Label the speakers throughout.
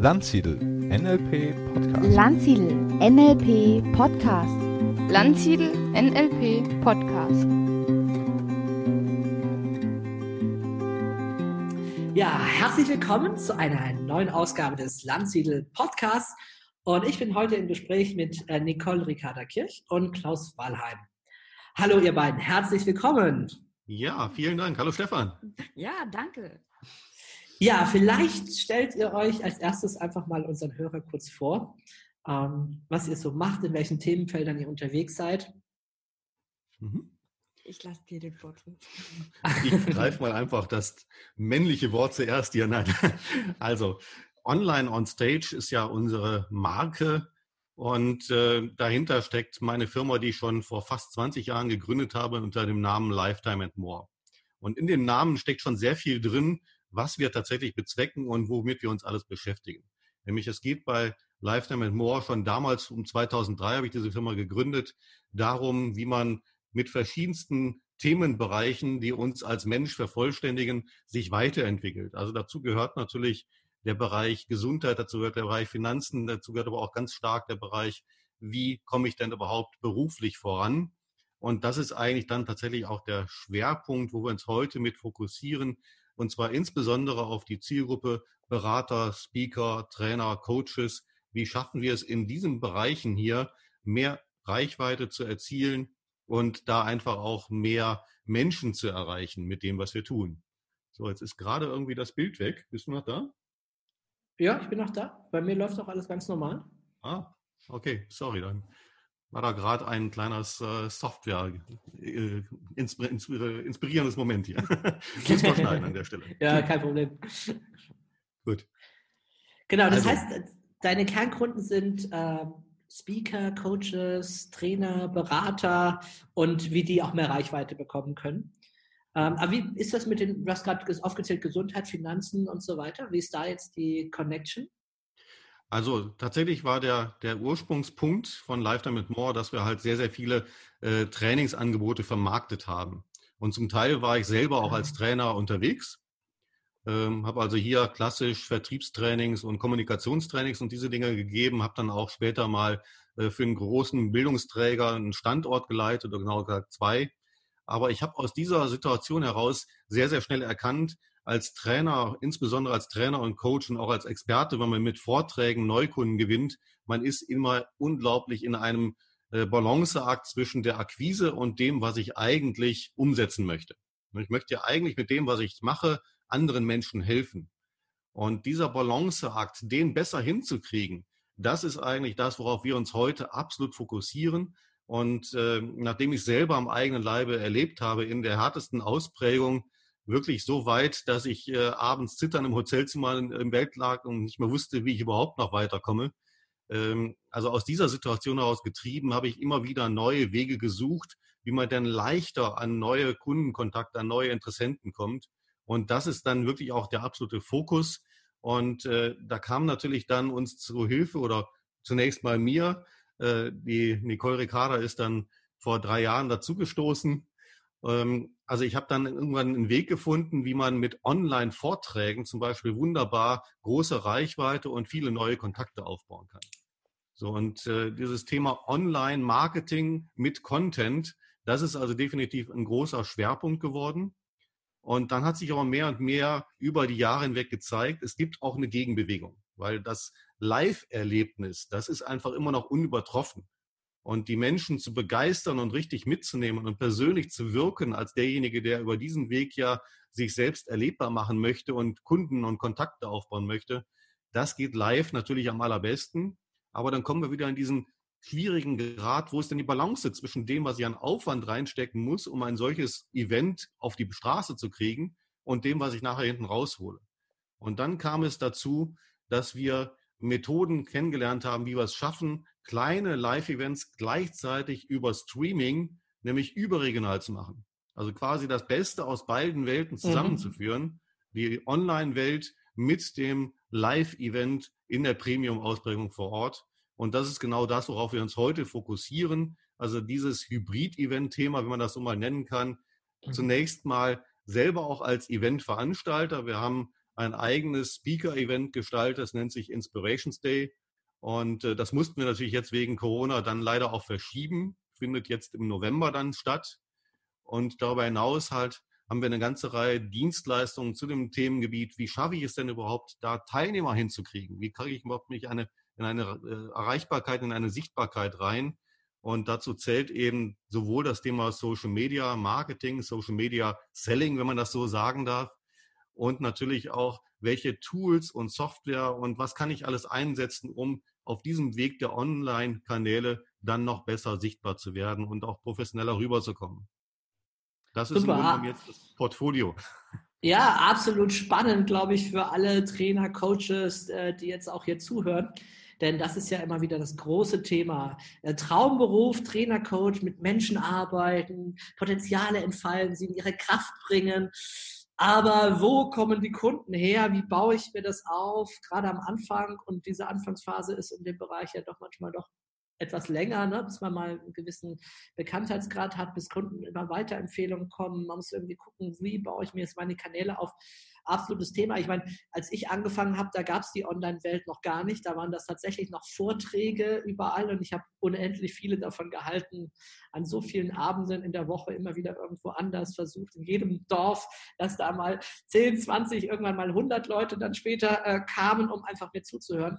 Speaker 1: Landsiedel NLP Podcast.
Speaker 2: Landsiedel NLP Podcast.
Speaker 3: Landsiedel NLP Podcast.
Speaker 4: Ja, herzlich willkommen zu einer neuen Ausgabe des Landsiedel Podcasts. Und ich bin heute im Gespräch mit äh, Nicole Ricarda Kirch und Klaus Wallheim. Hallo, ihr beiden, herzlich willkommen.
Speaker 5: Ja, vielen Dank. Hallo, Stefan.
Speaker 3: Ja, danke.
Speaker 4: Ja, vielleicht stellt ihr euch als erstes einfach mal unseren Hörer kurz vor, ähm, was ihr so macht, in welchen Themenfeldern ihr unterwegs seid.
Speaker 3: Mhm. Ich lasse dir den Vortritt.
Speaker 5: Ich greife mal einfach das männliche Wort zuerst hier. Nein. Also, Online on Stage ist ja unsere Marke und äh, dahinter steckt meine Firma, die ich schon vor fast 20 Jahren gegründet habe unter dem Namen Lifetime and More. Und in dem Namen steckt schon sehr viel drin, was wir tatsächlich bezwecken und womit wir uns alles beschäftigen. Nämlich es geht bei Lifetime and More schon damals um 2003 habe ich diese Firma gegründet, darum, wie man mit verschiedensten Themenbereichen, die uns als Mensch vervollständigen, sich weiterentwickelt. Also dazu gehört natürlich der Bereich Gesundheit, dazu gehört der Bereich Finanzen, dazu gehört aber auch ganz stark der Bereich, wie komme ich denn überhaupt beruflich voran? Und das ist eigentlich dann tatsächlich auch der Schwerpunkt, wo wir uns heute mit fokussieren, und zwar insbesondere auf die Zielgruppe Berater, Speaker, Trainer, Coaches. Wie schaffen wir es in diesen Bereichen hier, mehr Reichweite zu erzielen und da einfach auch mehr Menschen zu erreichen mit dem, was wir tun? So, jetzt ist gerade irgendwie das Bild weg. Bist du noch da?
Speaker 4: Ja, ich bin noch da. Bei mir läuft auch alles ganz normal.
Speaker 5: Ah, okay, sorry, dann war da gerade ein kleines äh, Software äh, inspir inspirierendes Moment hier. Muss man schneiden an der Stelle.
Speaker 4: Ja, kein Problem.
Speaker 5: Gut.
Speaker 4: Genau, das also. heißt, deine Kernkunden sind äh, Speaker, Coaches, Trainer, Berater und wie die auch mehr Reichweite bekommen können. Ähm, aber wie ist das mit den, du hast gerade aufgezählt, Gesundheit, Finanzen und so weiter? Wie ist da jetzt die Connection?
Speaker 5: Also tatsächlich war der, der Ursprungspunkt von Lifetime with More, dass wir halt sehr, sehr viele äh, Trainingsangebote vermarktet haben. Und zum Teil war ich selber auch als Trainer unterwegs, ähm, habe also hier klassisch Vertriebstrainings und Kommunikationstrainings und diese Dinge gegeben, habe dann auch später mal äh, für einen großen Bildungsträger einen Standort geleitet, oder genau gesagt zwei. Aber ich habe aus dieser Situation heraus sehr, sehr schnell erkannt, als Trainer, insbesondere als Trainer und Coach und auch als Experte, wenn man mit Vorträgen Neukunden gewinnt, man ist immer unglaublich in einem äh, Balanceakt zwischen der Akquise und dem, was ich eigentlich umsetzen möchte. Ich möchte ja eigentlich mit dem, was ich mache, anderen Menschen helfen. Und dieser Balanceakt, den besser hinzukriegen, das ist eigentlich das, worauf wir uns heute absolut fokussieren. Und äh, nachdem ich selber am eigenen Leibe erlebt habe, in der härtesten Ausprägung, wirklich so weit, dass ich äh, abends zittern im Hotelzimmer im Bett lag und nicht mehr wusste, wie ich überhaupt noch weiterkomme. Ähm, also aus dieser Situation heraus getrieben, habe ich immer wieder neue Wege gesucht, wie man dann leichter an neue Kundenkontakte, an neue Interessenten kommt. Und das ist dann wirklich auch der absolute Fokus. Und äh, da kam natürlich dann uns zu Hilfe oder zunächst mal mir. Äh, die Nicole Ricarda ist dann vor drei Jahren dazugestoßen also ich habe dann irgendwann einen Weg gefunden, wie man mit Online-Vorträgen zum Beispiel wunderbar große Reichweite und viele neue Kontakte aufbauen kann. So und äh, dieses Thema Online-Marketing mit Content, das ist also definitiv ein großer Schwerpunkt geworden. Und dann hat sich aber mehr und mehr über die Jahre hinweg gezeigt, es gibt auch eine Gegenbewegung, weil das Live-Erlebnis, das ist einfach immer noch unübertroffen und die Menschen zu begeistern und richtig mitzunehmen und persönlich zu wirken als derjenige, der über diesen Weg ja sich selbst erlebbar machen möchte und Kunden und Kontakte aufbauen möchte, das geht live natürlich am allerbesten. Aber dann kommen wir wieder in diesen schwierigen Grad, wo ist denn die Balance zwischen dem, was ich an Aufwand reinstecken muss, um ein solches Event auf die Straße zu kriegen und dem, was ich nachher hinten raushole. Und dann kam es dazu, dass wir Methoden kennengelernt haben, wie wir es schaffen, kleine Live-Events gleichzeitig über Streaming, nämlich überregional zu machen. Also quasi das Beste aus beiden Welten mhm. zusammenzuführen. Mhm. Die Online-Welt mit dem Live-Event in der Premium-Ausprägung vor Ort. Und das ist genau das, worauf wir uns heute fokussieren. Also dieses Hybrid-Event-Thema, wenn man das so mal nennen kann. Mhm. Zunächst mal selber auch als Eventveranstalter. Wir haben ein eigenes Speaker-Event gestaltet, das nennt sich Inspirations Day. Und äh, das mussten wir natürlich jetzt wegen Corona dann leider auch verschieben, findet jetzt im November dann statt. Und darüber hinaus halt haben wir eine ganze Reihe Dienstleistungen zu dem Themengebiet. Wie schaffe ich es denn überhaupt, da Teilnehmer hinzukriegen? Wie kriege ich überhaupt mich eine, in eine äh, Erreichbarkeit, in eine Sichtbarkeit rein? Und dazu zählt eben sowohl das Thema Social Media Marketing, Social Media Selling, wenn man das so sagen darf, und natürlich auch, welche Tools und Software und was kann ich alles einsetzen, um auf diesem Weg der Online-Kanäle dann noch besser sichtbar zu werden und auch professioneller rüberzukommen. Das ist Super. im Grunde jetzt das Portfolio.
Speaker 4: Ja, absolut spannend, glaube ich, für alle Trainer, Coaches, äh, die jetzt auch hier zuhören. Denn das ist ja immer wieder das große Thema. Traumberuf, Trainer, Coach, mit Menschen arbeiten, Potenziale entfalten, sie in ihre Kraft bringen. Aber wo kommen die Kunden her? Wie baue ich mir das auf? Gerade am Anfang. Und diese Anfangsphase ist in dem Bereich ja doch manchmal doch etwas länger, ne, bis man mal einen gewissen Bekanntheitsgrad hat, bis Kunden immer Weiterempfehlungen kommen. Man muss irgendwie gucken, wie baue ich mir jetzt meine Kanäle auf. Absolutes Thema. Ich meine, als ich angefangen habe, da gab es die Online-Welt noch gar nicht. Da waren das tatsächlich noch Vorträge überall und ich habe unendlich viele davon gehalten, an so vielen Abenden in der Woche immer wieder irgendwo anders versucht, in jedem Dorf, dass da mal 10, 20, irgendwann mal 100 Leute dann später äh, kamen, um einfach mir zuzuhören.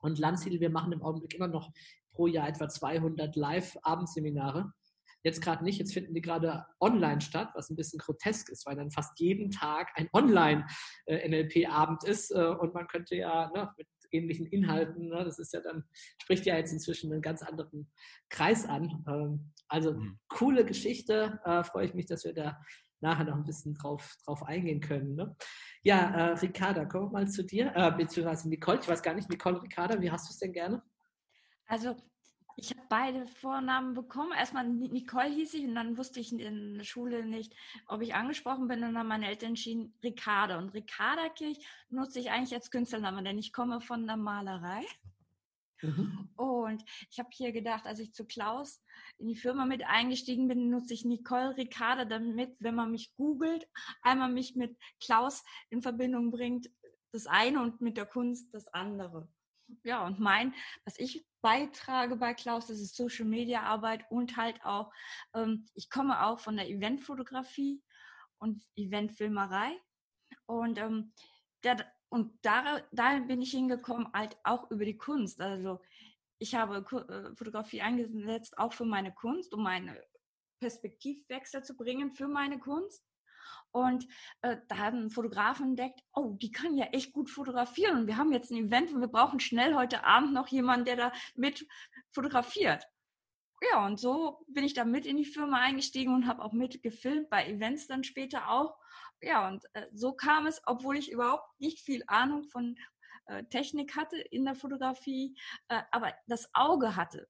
Speaker 4: Und Landsiedel, wir machen im Augenblick immer noch pro Jahr etwa 200 Live-Abendseminare. Jetzt gerade nicht, jetzt finden die gerade online statt, was ein bisschen grotesk ist, weil dann fast jeden Tag ein Online-NLP-Abend ist äh, und man könnte ja ne, mit ähnlichen Inhalten, ne, das ist ja dann, spricht ja jetzt inzwischen einen ganz anderen Kreis an. Ähm, also mhm. coole Geschichte, äh, freue ich mich, dass wir da nachher noch ein bisschen drauf, drauf eingehen können. Ne? Ja, äh, Ricarda, kommen wir mal zu dir, äh, beziehungsweise Nicole. Ich weiß gar nicht, Nicole, Ricarda, wie hast du es denn gerne?
Speaker 3: Also ich habe beide Vornamen bekommen. Erstmal Nicole hieß ich und dann wusste ich in der Schule nicht, ob ich angesprochen bin. Und dann haben meine Eltern entschieden, Ricarda. Und Ricarda Kirch nutze ich eigentlich als Künstlernamen, denn ich komme von der Malerei. Mhm. Und ich habe hier gedacht, als ich zu Klaus in die Firma mit eingestiegen bin, nutze ich Nicole Ricarda, damit, wenn man mich googelt, einmal mich mit Klaus in Verbindung bringt, das eine und mit der Kunst das andere. Ja, und mein, was ich beitrage bei Klaus, das ist Social Media Arbeit und halt auch, ähm, ich komme auch von der Eventfotografie und Eventfilmerei. Und, ähm, der, und da, dahin bin ich hingekommen, halt auch über die Kunst. Also ich habe äh, Fotografie eingesetzt, auch für meine Kunst, um meine Perspektivwechsel zu bringen für meine Kunst. Und äh, da hat ein Fotografen entdeckt, oh, die kann ja echt gut fotografieren. Und wir haben jetzt ein Event und wir brauchen schnell heute Abend noch jemanden, der da mit fotografiert. Ja, und so bin ich da mit in die Firma eingestiegen und habe auch mit gefilmt, bei Events dann später auch. Ja, und äh, so kam es, obwohl ich überhaupt nicht viel Ahnung von äh, Technik hatte in der Fotografie, äh, aber das Auge hatte,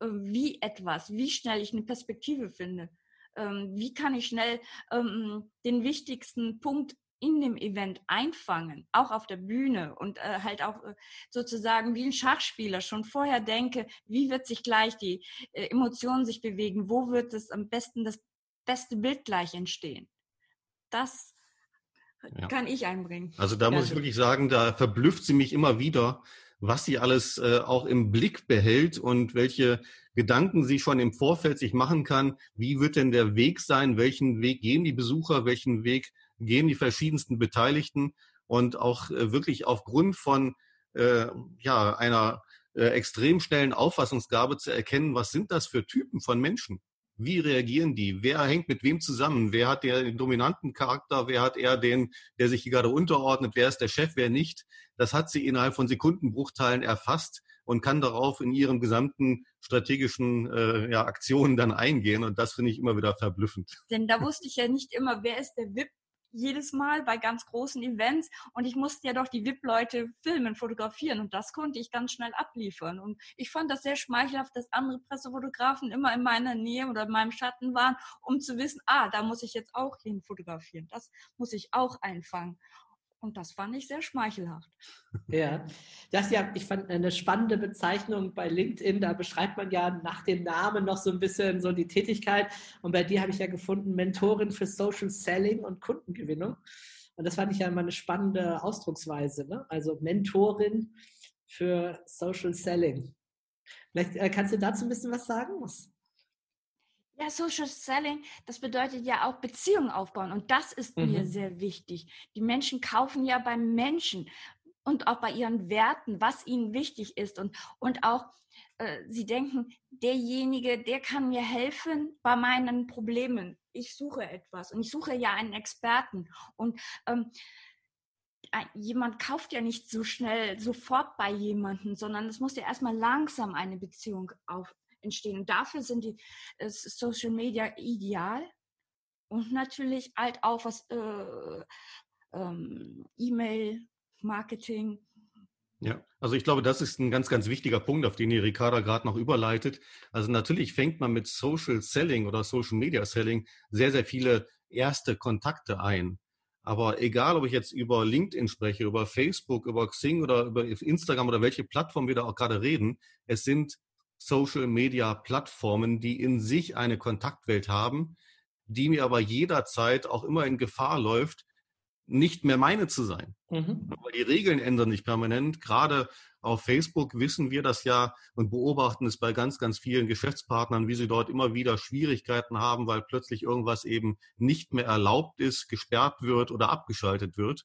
Speaker 3: äh, wie etwas, wie schnell ich eine Perspektive finde ähm, wie kann ich schnell ähm, den wichtigsten Punkt in dem Event einfangen, auch auf der Bühne und äh, halt auch äh, sozusagen wie ein Schachspieler schon vorher denke, wie wird sich gleich die äh, Emotionen sich bewegen, wo wird es am besten das beste Bild gleich entstehen. Das ja. kann ich einbringen.
Speaker 5: Also da muss ich wirklich sagen, da verblüfft sie mich immer wieder, was sie alles äh, auch im Blick behält und welche Gedanken sie schon im Vorfeld sich machen kann. Wie wird denn der Weg sein? Welchen Weg gehen die Besucher? Welchen Weg gehen die verschiedensten Beteiligten? Und auch äh, wirklich aufgrund von äh, ja, einer äh, extrem schnellen Auffassungsgabe zu erkennen, was sind das für Typen von Menschen? Wie reagieren die? Wer hängt mit wem zusammen? Wer hat den dominanten Charakter? Wer hat eher den, der sich gerade unterordnet? Wer ist der Chef? Wer nicht? Das hat sie innerhalb von Sekundenbruchteilen erfasst und kann darauf in ihren gesamten strategischen äh, ja, Aktionen dann eingehen. Und das finde ich immer wieder verblüffend.
Speaker 3: Denn da wusste ich ja nicht immer, wer ist der VIP jedes Mal bei ganz großen Events und ich musste ja doch die VIP-Leute filmen, fotografieren und das konnte ich ganz schnell abliefern. Und ich fand das sehr schmeichelhaft, dass andere Pressefotografen immer in meiner Nähe oder in meinem Schatten waren, um zu wissen, ah, da muss ich jetzt auch hin fotografieren, das muss ich auch einfangen. Und das fand ich sehr schmeichelhaft.
Speaker 4: Ja, das ja, ich fand eine spannende Bezeichnung bei LinkedIn. Da beschreibt man ja nach dem Namen noch so ein bisschen so die Tätigkeit. Und bei dir habe ich ja gefunden, Mentorin für Social Selling und Kundengewinnung. Und das fand ich ja immer eine spannende Ausdrucksweise. Ne? Also Mentorin für Social Selling. Vielleicht äh, kannst du dazu ein bisschen was sagen? Was?
Speaker 3: Ja, Social Selling, das bedeutet ja auch Beziehungen aufbauen. Und das ist mhm. mir sehr wichtig. Die Menschen kaufen ja beim Menschen und auch bei ihren Werten, was ihnen wichtig ist. Und, und auch, äh, sie denken, derjenige, der kann mir helfen bei meinen Problemen. Ich suche etwas und ich suche ja einen Experten. Und ähm, jemand kauft ja nicht so schnell sofort bei jemandem, sondern es muss ja erstmal langsam eine Beziehung auf, entstehen. Und dafür sind die äh, Social Media ideal. Und natürlich halt auch was äh, ähm, E-Mail, Marketing.
Speaker 5: Ja, also ich glaube, das ist ein ganz, ganz wichtiger Punkt, auf den die Ricarda gerade noch überleitet. Also natürlich fängt man mit Social Selling oder Social Media Selling sehr, sehr viele erste Kontakte ein. Aber egal, ob ich jetzt über LinkedIn spreche, über Facebook, über Xing oder über Instagram oder welche Plattform wir da auch gerade reden, es sind Social-Media-Plattformen, die in sich eine Kontaktwelt haben, die mir aber jederzeit auch immer in Gefahr läuft, nicht mehr meine zu sein. Mhm. Weil die Regeln ändern sich permanent. Gerade auf Facebook wissen wir das ja und beobachten es bei ganz, ganz vielen Geschäftspartnern, wie sie dort immer wieder Schwierigkeiten haben, weil plötzlich irgendwas eben nicht mehr erlaubt ist, gesperrt wird oder abgeschaltet wird.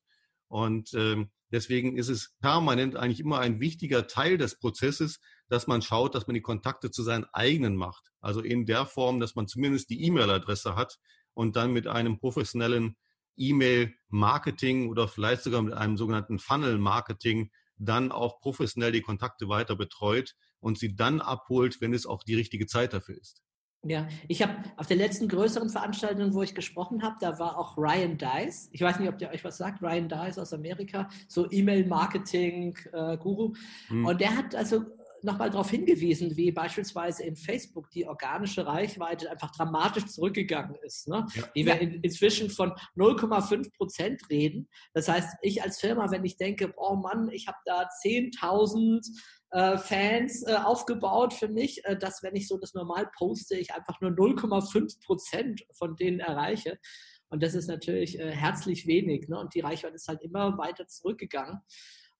Speaker 5: Und ähm, deswegen ist es permanent eigentlich immer ein wichtiger Teil des Prozesses, dass man schaut, dass man die Kontakte zu seinen eigenen macht. Also in der Form, dass man zumindest die E-Mail-Adresse hat und dann mit einem professionellen E-Mail-Marketing oder vielleicht sogar mit einem sogenannten Funnel-Marketing dann auch professionell die Kontakte weiter betreut und sie dann abholt, wenn es auch die richtige Zeit dafür ist.
Speaker 4: Ja, ich habe auf der letzten größeren Veranstaltung, wo ich gesprochen habe, da war auch Ryan Dice. Ich weiß nicht, ob der euch was sagt. Ryan Dice aus Amerika, so E-Mail-Marketing-Guru. Äh, hm. Und der hat also nochmal darauf hingewiesen, wie beispielsweise in Facebook die organische Reichweite einfach dramatisch zurückgegangen ist. Ne? Ja. Die wir in, inzwischen von 0,5 Prozent reden. Das heißt, ich als Firma, wenn ich denke, oh Mann, ich habe da 10.000 äh, Fans äh, aufgebaut für mich, äh, dass wenn ich so das normal poste, ich einfach nur 0,5 Prozent von denen erreiche. Und das ist natürlich äh, herzlich wenig. Ne? Und die Reichweite ist halt immer weiter zurückgegangen.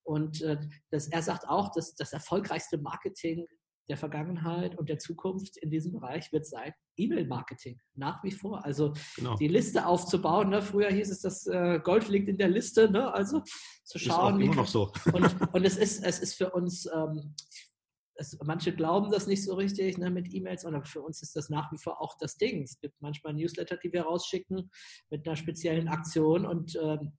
Speaker 4: Und äh, das, er sagt auch, dass das erfolgreichste Marketing der Vergangenheit und der Zukunft in diesem Bereich wird sein E-Mail-Marketing nach wie vor. Also genau. die Liste aufzubauen. Ne? Früher hieß es, das äh, Gold liegt in der Liste. Ne? Also zu schauen.
Speaker 5: Ist immer noch so.
Speaker 4: und, und es ist es ist für uns ähm, es, manche glauben das nicht so richtig ne, mit E-Mails, aber für uns ist das nach wie vor auch das Ding. Es gibt manchmal Newsletter, die wir rausschicken mit einer speziellen Aktion und ähm,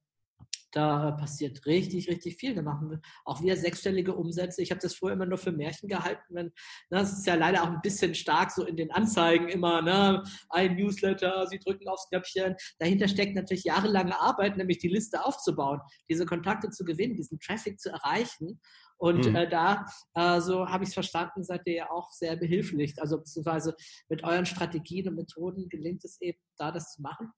Speaker 4: da passiert richtig, richtig viel. Da machen wir auch wieder sechsstellige Umsätze. Ich habe das früher immer nur für Märchen gehalten. Wenn, ne, das ist ja leider auch ein bisschen stark so in den Anzeigen immer. Ne? Ein Newsletter, Sie drücken aufs Knöpfchen. Dahinter steckt natürlich jahrelange Arbeit, nämlich die Liste aufzubauen, diese Kontakte zu gewinnen, diesen Traffic zu erreichen. Und mhm. äh, da, äh, so habe ich es verstanden, seid ihr ja auch sehr behilflich. Also beziehungsweise mit euren Strategien und Methoden gelingt es eben, da das zu machen.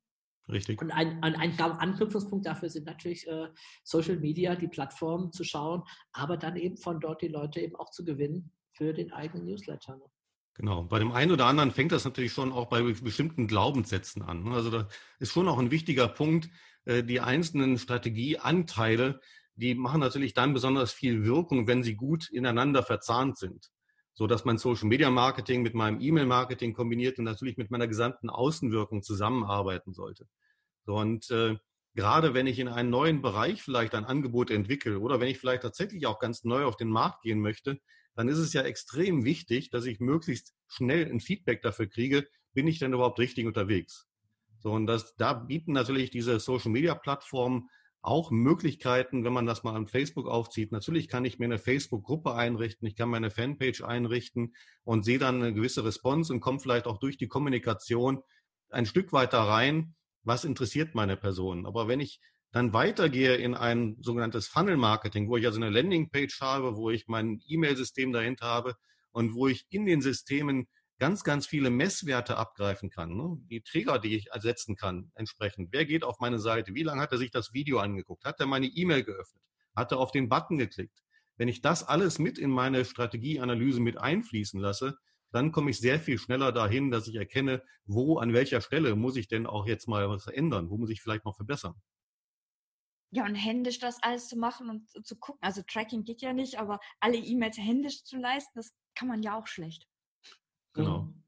Speaker 5: Richtig.
Speaker 4: Und ein, ein, ein Anknüpfungspunkt dafür sind natürlich äh, Social Media, die Plattformen zu schauen, aber dann eben von dort die Leute eben auch zu gewinnen für den eigenen Newsletter. Ne?
Speaker 5: Genau. Bei dem einen oder anderen fängt das natürlich schon auch bei bestimmten Glaubenssätzen an. Ne? Also da ist schon auch ein wichtiger Punkt, äh, die einzelnen Strategieanteile, die machen natürlich dann besonders viel Wirkung, wenn sie gut ineinander verzahnt sind. So dass mein Social Media Marketing mit meinem E-Mail Marketing kombiniert und natürlich mit meiner gesamten Außenwirkung zusammenarbeiten sollte. So, und äh, gerade wenn ich in einen neuen Bereich vielleicht ein Angebot entwickle oder wenn ich vielleicht tatsächlich auch ganz neu auf den Markt gehen möchte, dann ist es ja extrem wichtig, dass ich möglichst schnell ein Feedback dafür kriege, bin ich denn überhaupt richtig unterwegs? So, und das, da bieten natürlich diese Social Media Plattformen auch Möglichkeiten, wenn man das mal an Facebook aufzieht. Natürlich kann ich mir eine Facebook-Gruppe einrichten, ich kann meine Fanpage einrichten und sehe dann eine gewisse Response und komme vielleicht auch durch die Kommunikation ein Stück weiter rein was interessiert meine Person. Aber wenn ich dann weitergehe in ein sogenanntes Funnel-Marketing, wo ich also eine Landingpage habe, wo ich mein E-Mail-System dahinter habe und wo ich in den Systemen ganz, ganz viele Messwerte abgreifen kann, ne? die Trigger, die ich ersetzen kann, entsprechend. Wer geht auf meine Seite? Wie lange hat er sich das Video angeguckt? Hat er meine E-Mail geöffnet? Hat er auf den Button geklickt? Wenn ich das alles mit in meine Strategieanalyse mit einfließen lasse, dann komme ich sehr viel schneller dahin, dass ich erkenne, wo, an welcher Stelle muss ich denn auch jetzt mal was ändern, wo muss ich vielleicht noch verbessern.
Speaker 3: ja, und händisch das alles zu machen und zu gucken. Also Tracking geht ja nicht, aber alle E-Mails händisch zu leisten, das kann man ja auch schlecht.
Speaker 5: Genau. Mhm.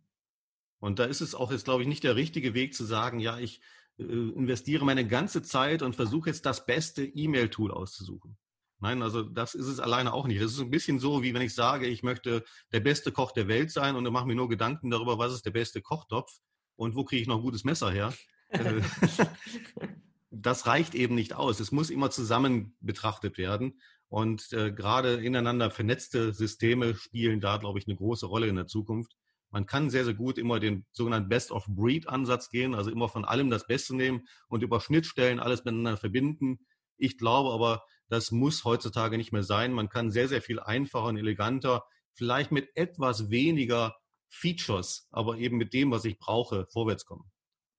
Speaker 5: Und da ist es auch jetzt, glaube ich, nicht der richtige Weg zu sagen, ja, ich äh, investiere meine ganze Zeit und versuche jetzt das beste E-Mail-Tool auszusuchen. Nein, also das ist es alleine auch nicht. Das ist ein bisschen so, wie wenn ich sage, ich möchte der beste Koch der Welt sein und dann mache mir nur Gedanken darüber, was ist der beste Kochtopf und wo kriege ich noch ein gutes Messer her. Äh, das reicht eben nicht aus. Es muss immer zusammen betrachtet werden. Und äh, gerade ineinander vernetzte Systeme spielen da, glaube ich, eine große Rolle in der Zukunft. Man kann sehr, sehr gut immer den sogenannten Best-of-Breed-Ansatz gehen, also immer von allem das Beste nehmen und über Schnittstellen alles miteinander verbinden. Ich glaube aber, das muss heutzutage nicht mehr sein. Man kann sehr, sehr viel einfacher und eleganter, vielleicht mit etwas weniger Features, aber eben mit dem, was ich brauche, vorwärts kommen.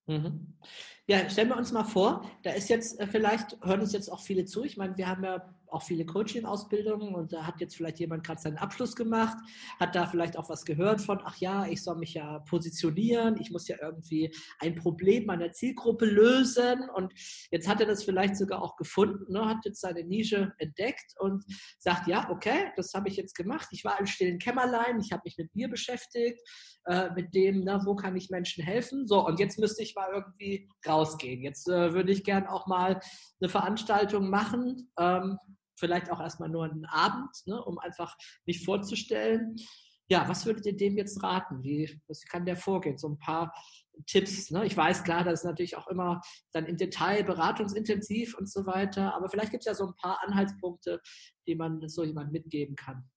Speaker 4: Mhm. Ja, stellen wir uns mal vor, da ist jetzt äh, vielleicht, hören uns jetzt auch viele zu. Ich meine, wir haben ja auch viele Coaching-Ausbildungen und da hat jetzt vielleicht jemand gerade seinen Abschluss gemacht, hat da vielleicht auch was gehört von, ach ja, ich soll mich ja positionieren, ich muss ja irgendwie ein Problem meiner Zielgruppe lösen. Und jetzt hat er das vielleicht sogar auch gefunden, ne, hat jetzt seine Nische entdeckt und sagt, ja, okay, das habe ich jetzt gemacht, ich war im stillen Kämmerlein, ich habe mich mit mir beschäftigt, äh, mit dem, na, wo kann ich Menschen helfen, so und jetzt müsste ich mal irgendwie rausgehen. Jetzt äh, würde ich gern auch mal eine Veranstaltung machen, ähm, vielleicht auch erstmal nur einen Abend, ne, um einfach mich vorzustellen. Ja, was würdet ihr dem jetzt raten? Wie was kann der vorgehen? So ein paar Tipps. Ne? Ich weiß klar, das ist natürlich auch immer dann im Detail beratungsintensiv und so weiter, aber vielleicht gibt es ja so ein paar Anhaltspunkte, die man so jemand mitgeben kann.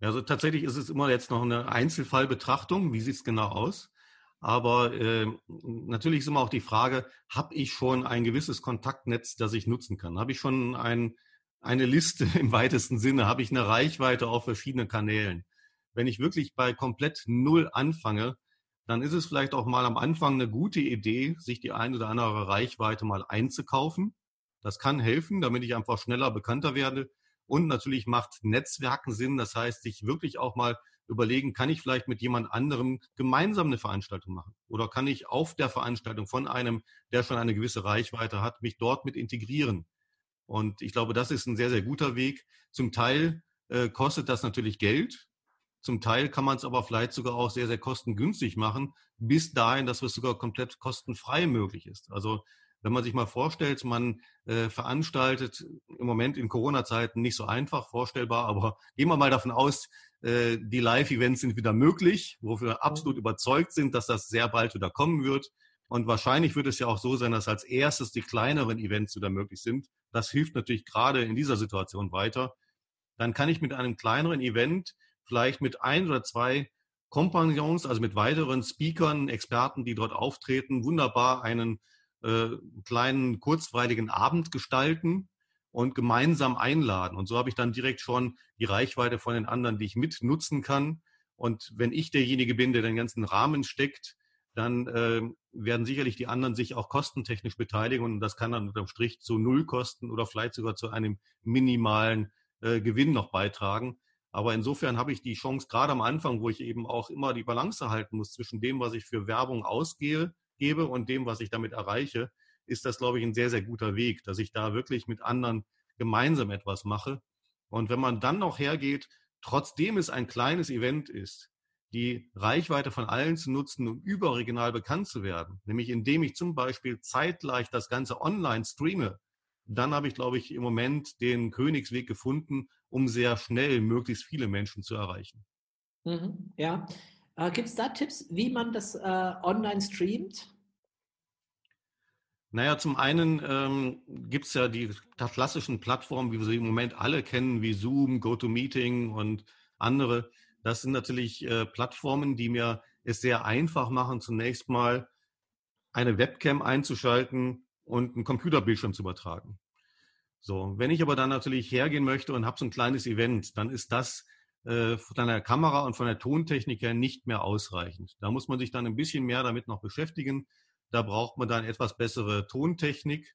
Speaker 5: Also tatsächlich ist es immer jetzt noch eine Einzelfallbetrachtung. Wie sieht es genau aus? Aber äh, natürlich ist immer auch die Frage, habe ich schon ein gewisses Kontaktnetz, das ich nutzen kann? Habe ich schon ein, eine Liste im weitesten Sinne? Habe ich eine Reichweite auf verschiedenen Kanälen? Wenn ich wirklich bei komplett Null anfange, dann ist es vielleicht auch mal am Anfang eine gute Idee, sich die eine oder andere Reichweite mal einzukaufen. Das kann helfen, damit ich einfach schneller bekannter werde. Und natürlich macht Netzwerken Sinn. Das heißt, sich wirklich auch mal überlegen, kann ich vielleicht mit jemand anderem gemeinsam eine Veranstaltung machen? Oder kann ich auf der Veranstaltung von einem, der schon eine gewisse Reichweite hat, mich dort mit integrieren? Und ich glaube, das ist ein sehr, sehr guter Weg. Zum Teil äh, kostet das natürlich Geld. Zum Teil kann man es aber vielleicht sogar auch sehr, sehr kostengünstig machen, bis dahin, dass es sogar komplett kostenfrei möglich ist. Also wenn man sich mal vorstellt, man äh, veranstaltet im Moment in Corona-Zeiten nicht so einfach vorstellbar, aber gehen wir mal davon aus, äh, die Live-Events sind wieder möglich, wofür wir absolut überzeugt sind, dass das sehr bald wieder kommen wird. Und wahrscheinlich wird es ja auch so sein, dass als erstes die kleineren Events wieder möglich sind. Das hilft natürlich gerade in dieser Situation weiter. Dann kann ich mit einem kleineren Event vielleicht mit ein oder zwei Kompagnons, also mit weiteren Speakern, Experten, die dort auftreten, wunderbar einen äh, kleinen kurzweiligen Abend gestalten und gemeinsam einladen. Und so habe ich dann direkt schon die Reichweite von den anderen, die ich mitnutzen kann. Und wenn ich derjenige bin, der den ganzen Rahmen steckt, dann äh, werden sicherlich die anderen sich auch kostentechnisch beteiligen und das kann dann unterm Strich zu Null kosten oder vielleicht sogar zu einem minimalen äh, Gewinn noch beitragen. Aber insofern habe ich die Chance, gerade am Anfang, wo ich eben auch immer die Balance halten muss zwischen dem, was ich für Werbung ausgehe, gebe und dem, was ich damit erreiche, ist das, glaube ich, ein sehr, sehr guter Weg, dass ich da wirklich mit anderen gemeinsam etwas mache. Und wenn man dann noch hergeht, trotzdem es ein kleines Event ist, die Reichweite von allen zu nutzen, um überregional bekannt zu werden, nämlich indem ich zum Beispiel zeitgleich das Ganze online streame, dann habe ich, glaube ich, im Moment den Königsweg gefunden, um sehr schnell möglichst viele Menschen zu erreichen.
Speaker 4: Mhm, ja. Äh, Gibt es da Tipps, wie man das äh, online streamt?
Speaker 5: Naja, zum einen ähm, gibt es ja die klassischen Plattformen, wie wir sie im Moment alle kennen, wie Zoom, GoToMeeting und andere. Das sind natürlich äh, Plattformen, die mir es sehr einfach machen, zunächst mal eine Webcam einzuschalten und einen Computerbildschirm zu übertragen. So, wenn ich aber dann natürlich hergehen möchte und habe so ein kleines Event, dann ist das äh, von der Kamera und von der Tontechnik her nicht mehr ausreichend. Da muss man sich dann ein bisschen mehr damit noch beschäftigen. Da braucht man dann etwas bessere Tontechnik.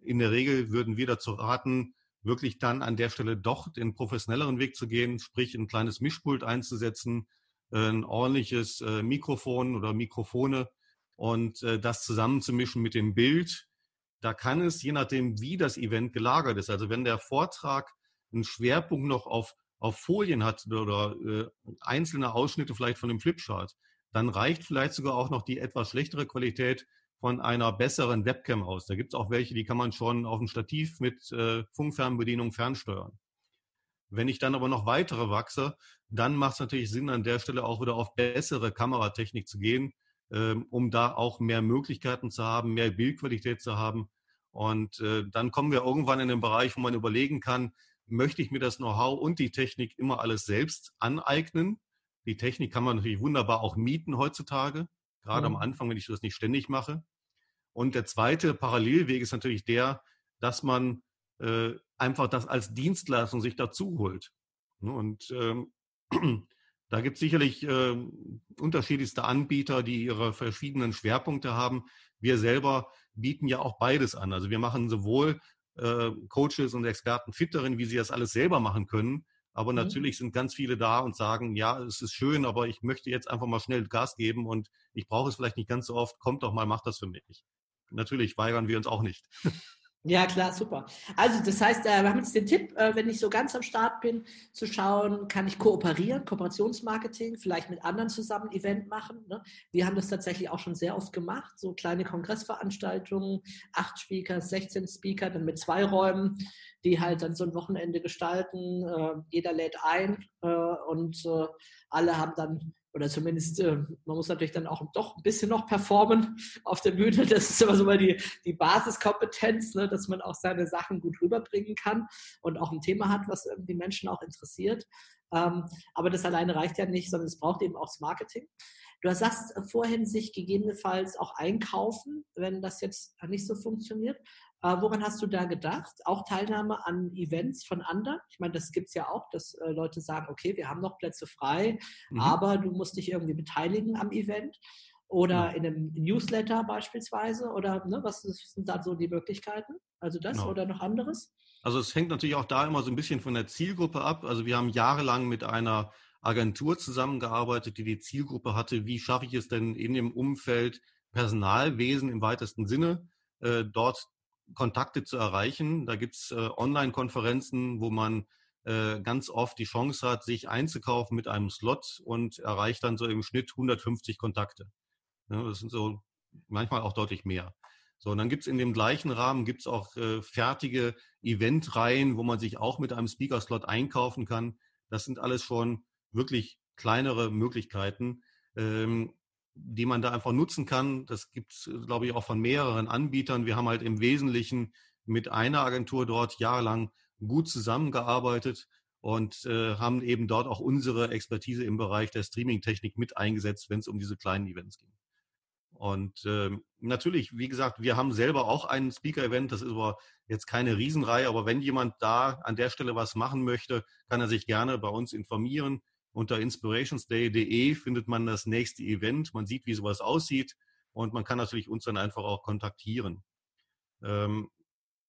Speaker 5: In der Regel würden wir dazu raten, wirklich dann an der Stelle doch den professionelleren Weg zu gehen, sprich ein kleines Mischpult einzusetzen, ein ordentliches äh, Mikrofon oder Mikrofone und äh, das zusammenzumischen mit dem Bild. da kann es, je nachdem, wie das Event gelagert ist, also wenn der Vortrag einen Schwerpunkt noch auf, auf Folien hat oder äh, einzelne Ausschnitte vielleicht von dem Flipchart, dann reicht vielleicht sogar auch noch die etwas schlechtere Qualität von einer besseren Webcam aus. Da gibt es auch welche, die kann man schon auf dem Stativ mit äh, Funkfernbedienung fernsteuern. Wenn ich dann aber noch weitere wachse, dann macht es natürlich Sinn, an der Stelle auch wieder auf bessere Kameratechnik zu gehen, ähm, um da auch mehr Möglichkeiten zu haben, mehr Bildqualität zu haben. Und äh, dann kommen wir irgendwann in den Bereich, wo man überlegen kann, möchte ich mir das Know-how und die Technik immer alles selbst aneignen? Die Technik kann man natürlich wunderbar auch mieten heutzutage, gerade mhm. am Anfang, wenn ich das nicht ständig mache. Und der zweite Parallelweg ist natürlich der, dass man äh, einfach das als Dienstleistung sich dazu holt. Ne, und ähm, da gibt es sicherlich äh, unterschiedlichste Anbieter, die ihre verschiedenen Schwerpunkte haben. Wir selber bieten ja auch beides an. Also wir machen sowohl äh, Coaches und Experten fit darin, wie sie das alles selber machen können. Aber mhm. natürlich sind ganz viele da und sagen, ja, es ist schön, aber ich möchte jetzt einfach mal schnell Gas geben und ich brauche es vielleicht nicht ganz so oft. Kommt doch mal, macht das für mich. Natürlich weigern wir uns auch nicht.
Speaker 4: Ja, klar, super. Also das heißt, äh, wir haben jetzt den Tipp, äh, wenn ich so ganz am Start bin, zu schauen, kann ich kooperieren, Kooperationsmarketing, vielleicht mit anderen zusammen Event machen. Ne? Wir haben das tatsächlich auch schon sehr oft gemacht, so kleine Kongressveranstaltungen, acht Speaker, 16 Speaker, dann mit zwei Räumen, die halt dann so ein Wochenende gestalten. Äh, jeder lädt ein und alle haben dann oder zumindest, äh, man muss natürlich dann auch doch ein bisschen noch performen auf der Bühne. Das ist immer so mal die, die Basiskompetenz, ne, dass man auch seine Sachen gut rüberbringen kann und auch ein Thema hat, was die Menschen auch interessiert. Ähm, aber das alleine reicht ja nicht, sondern es braucht eben auch das Marketing. Du sagst vorhin, sich gegebenenfalls auch einkaufen, wenn das jetzt nicht so funktioniert. Äh, woran hast du da gedacht? Auch Teilnahme an Events von anderen? Ich meine, das gibt es ja auch, dass äh, Leute sagen, okay, wir haben noch Plätze frei, mhm. aber du musst dich irgendwie beteiligen am Event oder in einem Newsletter beispielsweise oder ne, was sind da so die Möglichkeiten? Also das genau. oder noch anderes?
Speaker 5: Also es hängt natürlich auch da immer so ein bisschen von der Zielgruppe ab. Also wir haben jahrelang mit einer Agentur zusammengearbeitet, die die Zielgruppe hatte, wie schaffe ich es denn in dem Umfeld Personalwesen im weitesten Sinne, äh, dort Kontakte zu erreichen. Da gibt es äh, Online-Konferenzen, wo man äh, ganz oft die Chance hat, sich einzukaufen mit einem Slot und erreicht dann so im Schnitt 150 Kontakte. Das sind so manchmal auch deutlich mehr. So, und dann gibt es in dem gleichen Rahmen gibt's auch äh, fertige Eventreihen, wo man sich auch mit einem Speaker-Slot einkaufen kann. Das sind alles schon wirklich kleinere Möglichkeiten. Ähm, die man da einfach nutzen kann. Das gibt es, glaube ich, auch von mehreren Anbietern. Wir haben halt im Wesentlichen mit einer Agentur dort jahrelang gut zusammengearbeitet und äh, haben eben dort auch unsere Expertise im Bereich der Streaming-Technik mit eingesetzt, wenn es um diese kleinen Events ging. Und äh, natürlich, wie gesagt, wir haben selber auch ein Speaker-Event, das ist aber jetzt keine Riesenreihe, aber wenn jemand da an der Stelle was machen möchte, kann er sich gerne bei uns informieren. Unter inspirationsday.de findet man das nächste Event. Man sieht, wie sowas aussieht und man kann natürlich uns dann einfach auch kontaktieren. Ähm,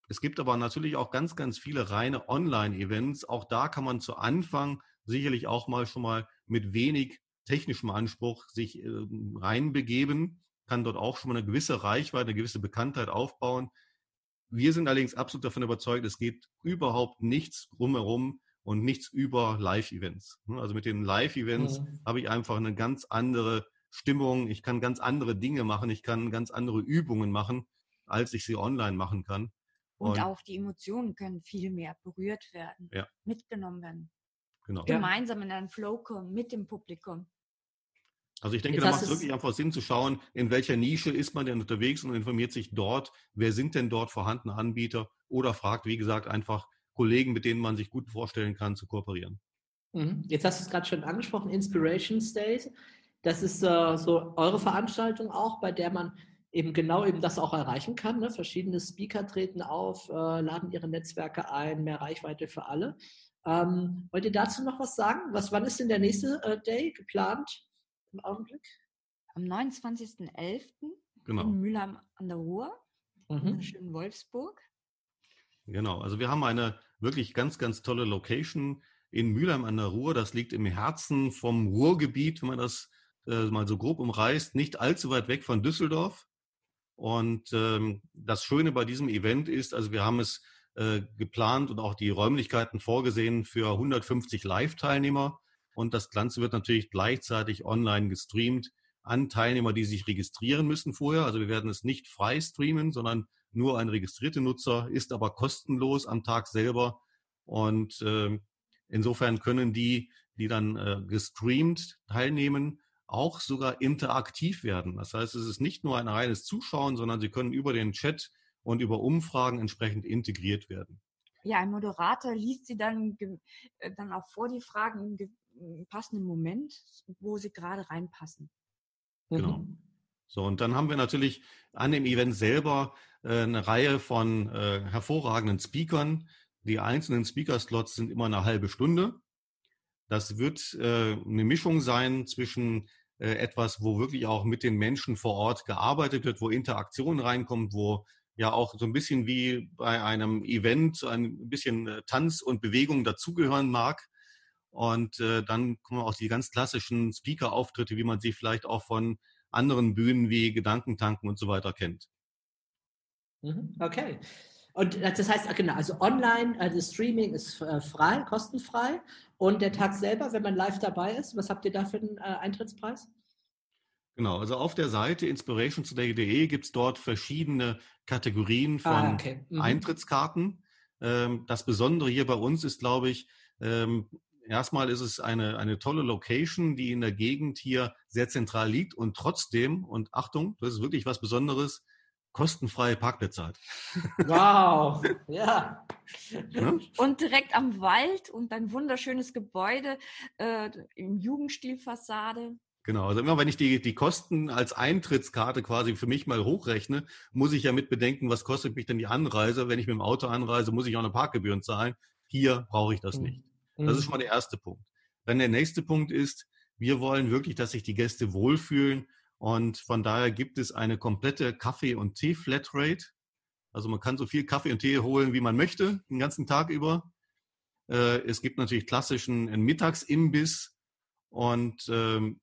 Speaker 5: es gibt aber natürlich auch ganz, ganz viele reine Online-Events. Auch da kann man zu Anfang sicherlich auch mal schon mal mit wenig technischem Anspruch sich äh, reinbegeben, kann dort auch schon mal eine gewisse Reichweite, eine gewisse Bekanntheit aufbauen. Wir sind allerdings absolut davon überzeugt, es geht überhaupt nichts drumherum, und nichts über Live-Events. Ne, also mit den Live-Events mhm. habe ich einfach eine ganz andere Stimmung. Ich kann ganz andere Dinge machen. Ich kann ganz andere Übungen machen, als ich sie online machen kann.
Speaker 3: Und, und auch die Emotionen können viel mehr berührt werden,
Speaker 5: ja.
Speaker 3: mitgenommen werden.
Speaker 5: Genau.
Speaker 3: Gemeinsam in einen Flow kommen mit dem Publikum.
Speaker 5: Also ich denke, da macht es wirklich einfach Sinn zu schauen, in welcher Nische ist man denn unterwegs und informiert sich dort, wer sind denn dort vorhandene Anbieter oder fragt, wie gesagt, einfach Kollegen, mit denen man sich gut vorstellen kann, zu kooperieren.
Speaker 4: Mhm. Jetzt hast du es gerade schon angesprochen, Inspiration Days. Das ist äh, so eure Veranstaltung auch, bei der man eben genau eben das auch erreichen kann. Ne? Verschiedene Speaker treten auf, äh, laden ihre Netzwerke ein, mehr Reichweite für alle. Ähm, wollt ihr dazu noch was sagen? Was, wann ist denn der nächste äh, Day geplant im Augenblick?
Speaker 3: Am 29.11. Genau. in Mülheim an der Ruhr, mhm. in schönen Wolfsburg.
Speaker 5: Genau, also wir haben eine wirklich ganz, ganz tolle Location in Mülheim an der Ruhr. Das liegt im Herzen vom Ruhrgebiet, wenn man das äh, mal so grob umreißt, nicht allzu weit weg von Düsseldorf. Und ähm, das Schöne bei diesem Event ist, also wir haben es äh, geplant und auch die Räumlichkeiten vorgesehen für 150 Live-Teilnehmer. Und das Ganze wird natürlich gleichzeitig online gestreamt an Teilnehmer, die sich registrieren müssen vorher. Also wir werden es nicht frei streamen, sondern nur ein registrierter Nutzer, ist aber kostenlos am Tag selber. Und äh, insofern können die, die dann äh, gestreamt teilnehmen, auch sogar interaktiv werden. Das heißt, es ist nicht nur ein reines Zuschauen, sondern sie können über den Chat und über Umfragen entsprechend integriert werden.
Speaker 3: Ja, ein Moderator liest sie dann, äh, dann auch vor die Fragen im passenden Moment, wo sie gerade reinpassen.
Speaker 5: Genau. Mhm. So, und dann haben wir natürlich an dem Event selber äh, eine Reihe von äh, hervorragenden Speakern. Die einzelnen Speaker-Slots sind immer eine halbe Stunde. Das wird äh, eine Mischung sein zwischen äh, etwas, wo wirklich auch mit den Menschen vor Ort gearbeitet wird, wo Interaktion reinkommt, wo ja auch so ein bisschen wie bei einem Event ein bisschen äh, Tanz und Bewegung dazugehören mag. Und äh, dann kommen auch die ganz klassischen Speaker-Auftritte, wie man sie vielleicht auch von anderen Bühnen wie Gedankentanken und so weiter kennt.
Speaker 4: Mhm, okay. Und das heißt, genau, also online, also Streaming ist äh, frei, kostenfrei. Und der Tag selber, wenn man live dabei ist, was habt ihr da für einen äh, Eintrittspreis?
Speaker 5: Genau, also auf der Seite inspirationtoday.de gibt es dort verschiedene Kategorien ah, von ah, okay. mhm. Eintrittskarten. Ähm, das Besondere hier bei uns ist, glaube ich, ähm, erstmal ist es eine, eine tolle Location, die in der Gegend hier sehr zentral liegt und trotzdem, und Achtung, das ist wirklich was Besonderes, kostenfreie Parkplätze hat.
Speaker 4: Wow, ja.
Speaker 3: Ne? Und direkt am Wald und ein wunderschönes Gebäude äh, im Jugendstilfassade.
Speaker 5: Genau, also immer wenn ich die, die Kosten als Eintrittskarte quasi für mich mal hochrechne, muss ich ja mit bedenken, was kostet mich denn die Anreise. Wenn ich mit dem Auto anreise, muss ich auch eine Parkgebühren zahlen. Hier brauche ich das mhm. nicht. Das ist mhm. schon mal der erste Punkt. Dann der nächste Punkt ist, wir wollen wirklich, dass sich die Gäste wohlfühlen. Und von daher gibt es eine komplette Kaffee- und Tee-Flatrate. Also man kann so viel Kaffee und Tee holen, wie man möchte, den ganzen Tag über. Äh, es gibt natürlich klassischen Mittagsimbiss. Und ähm,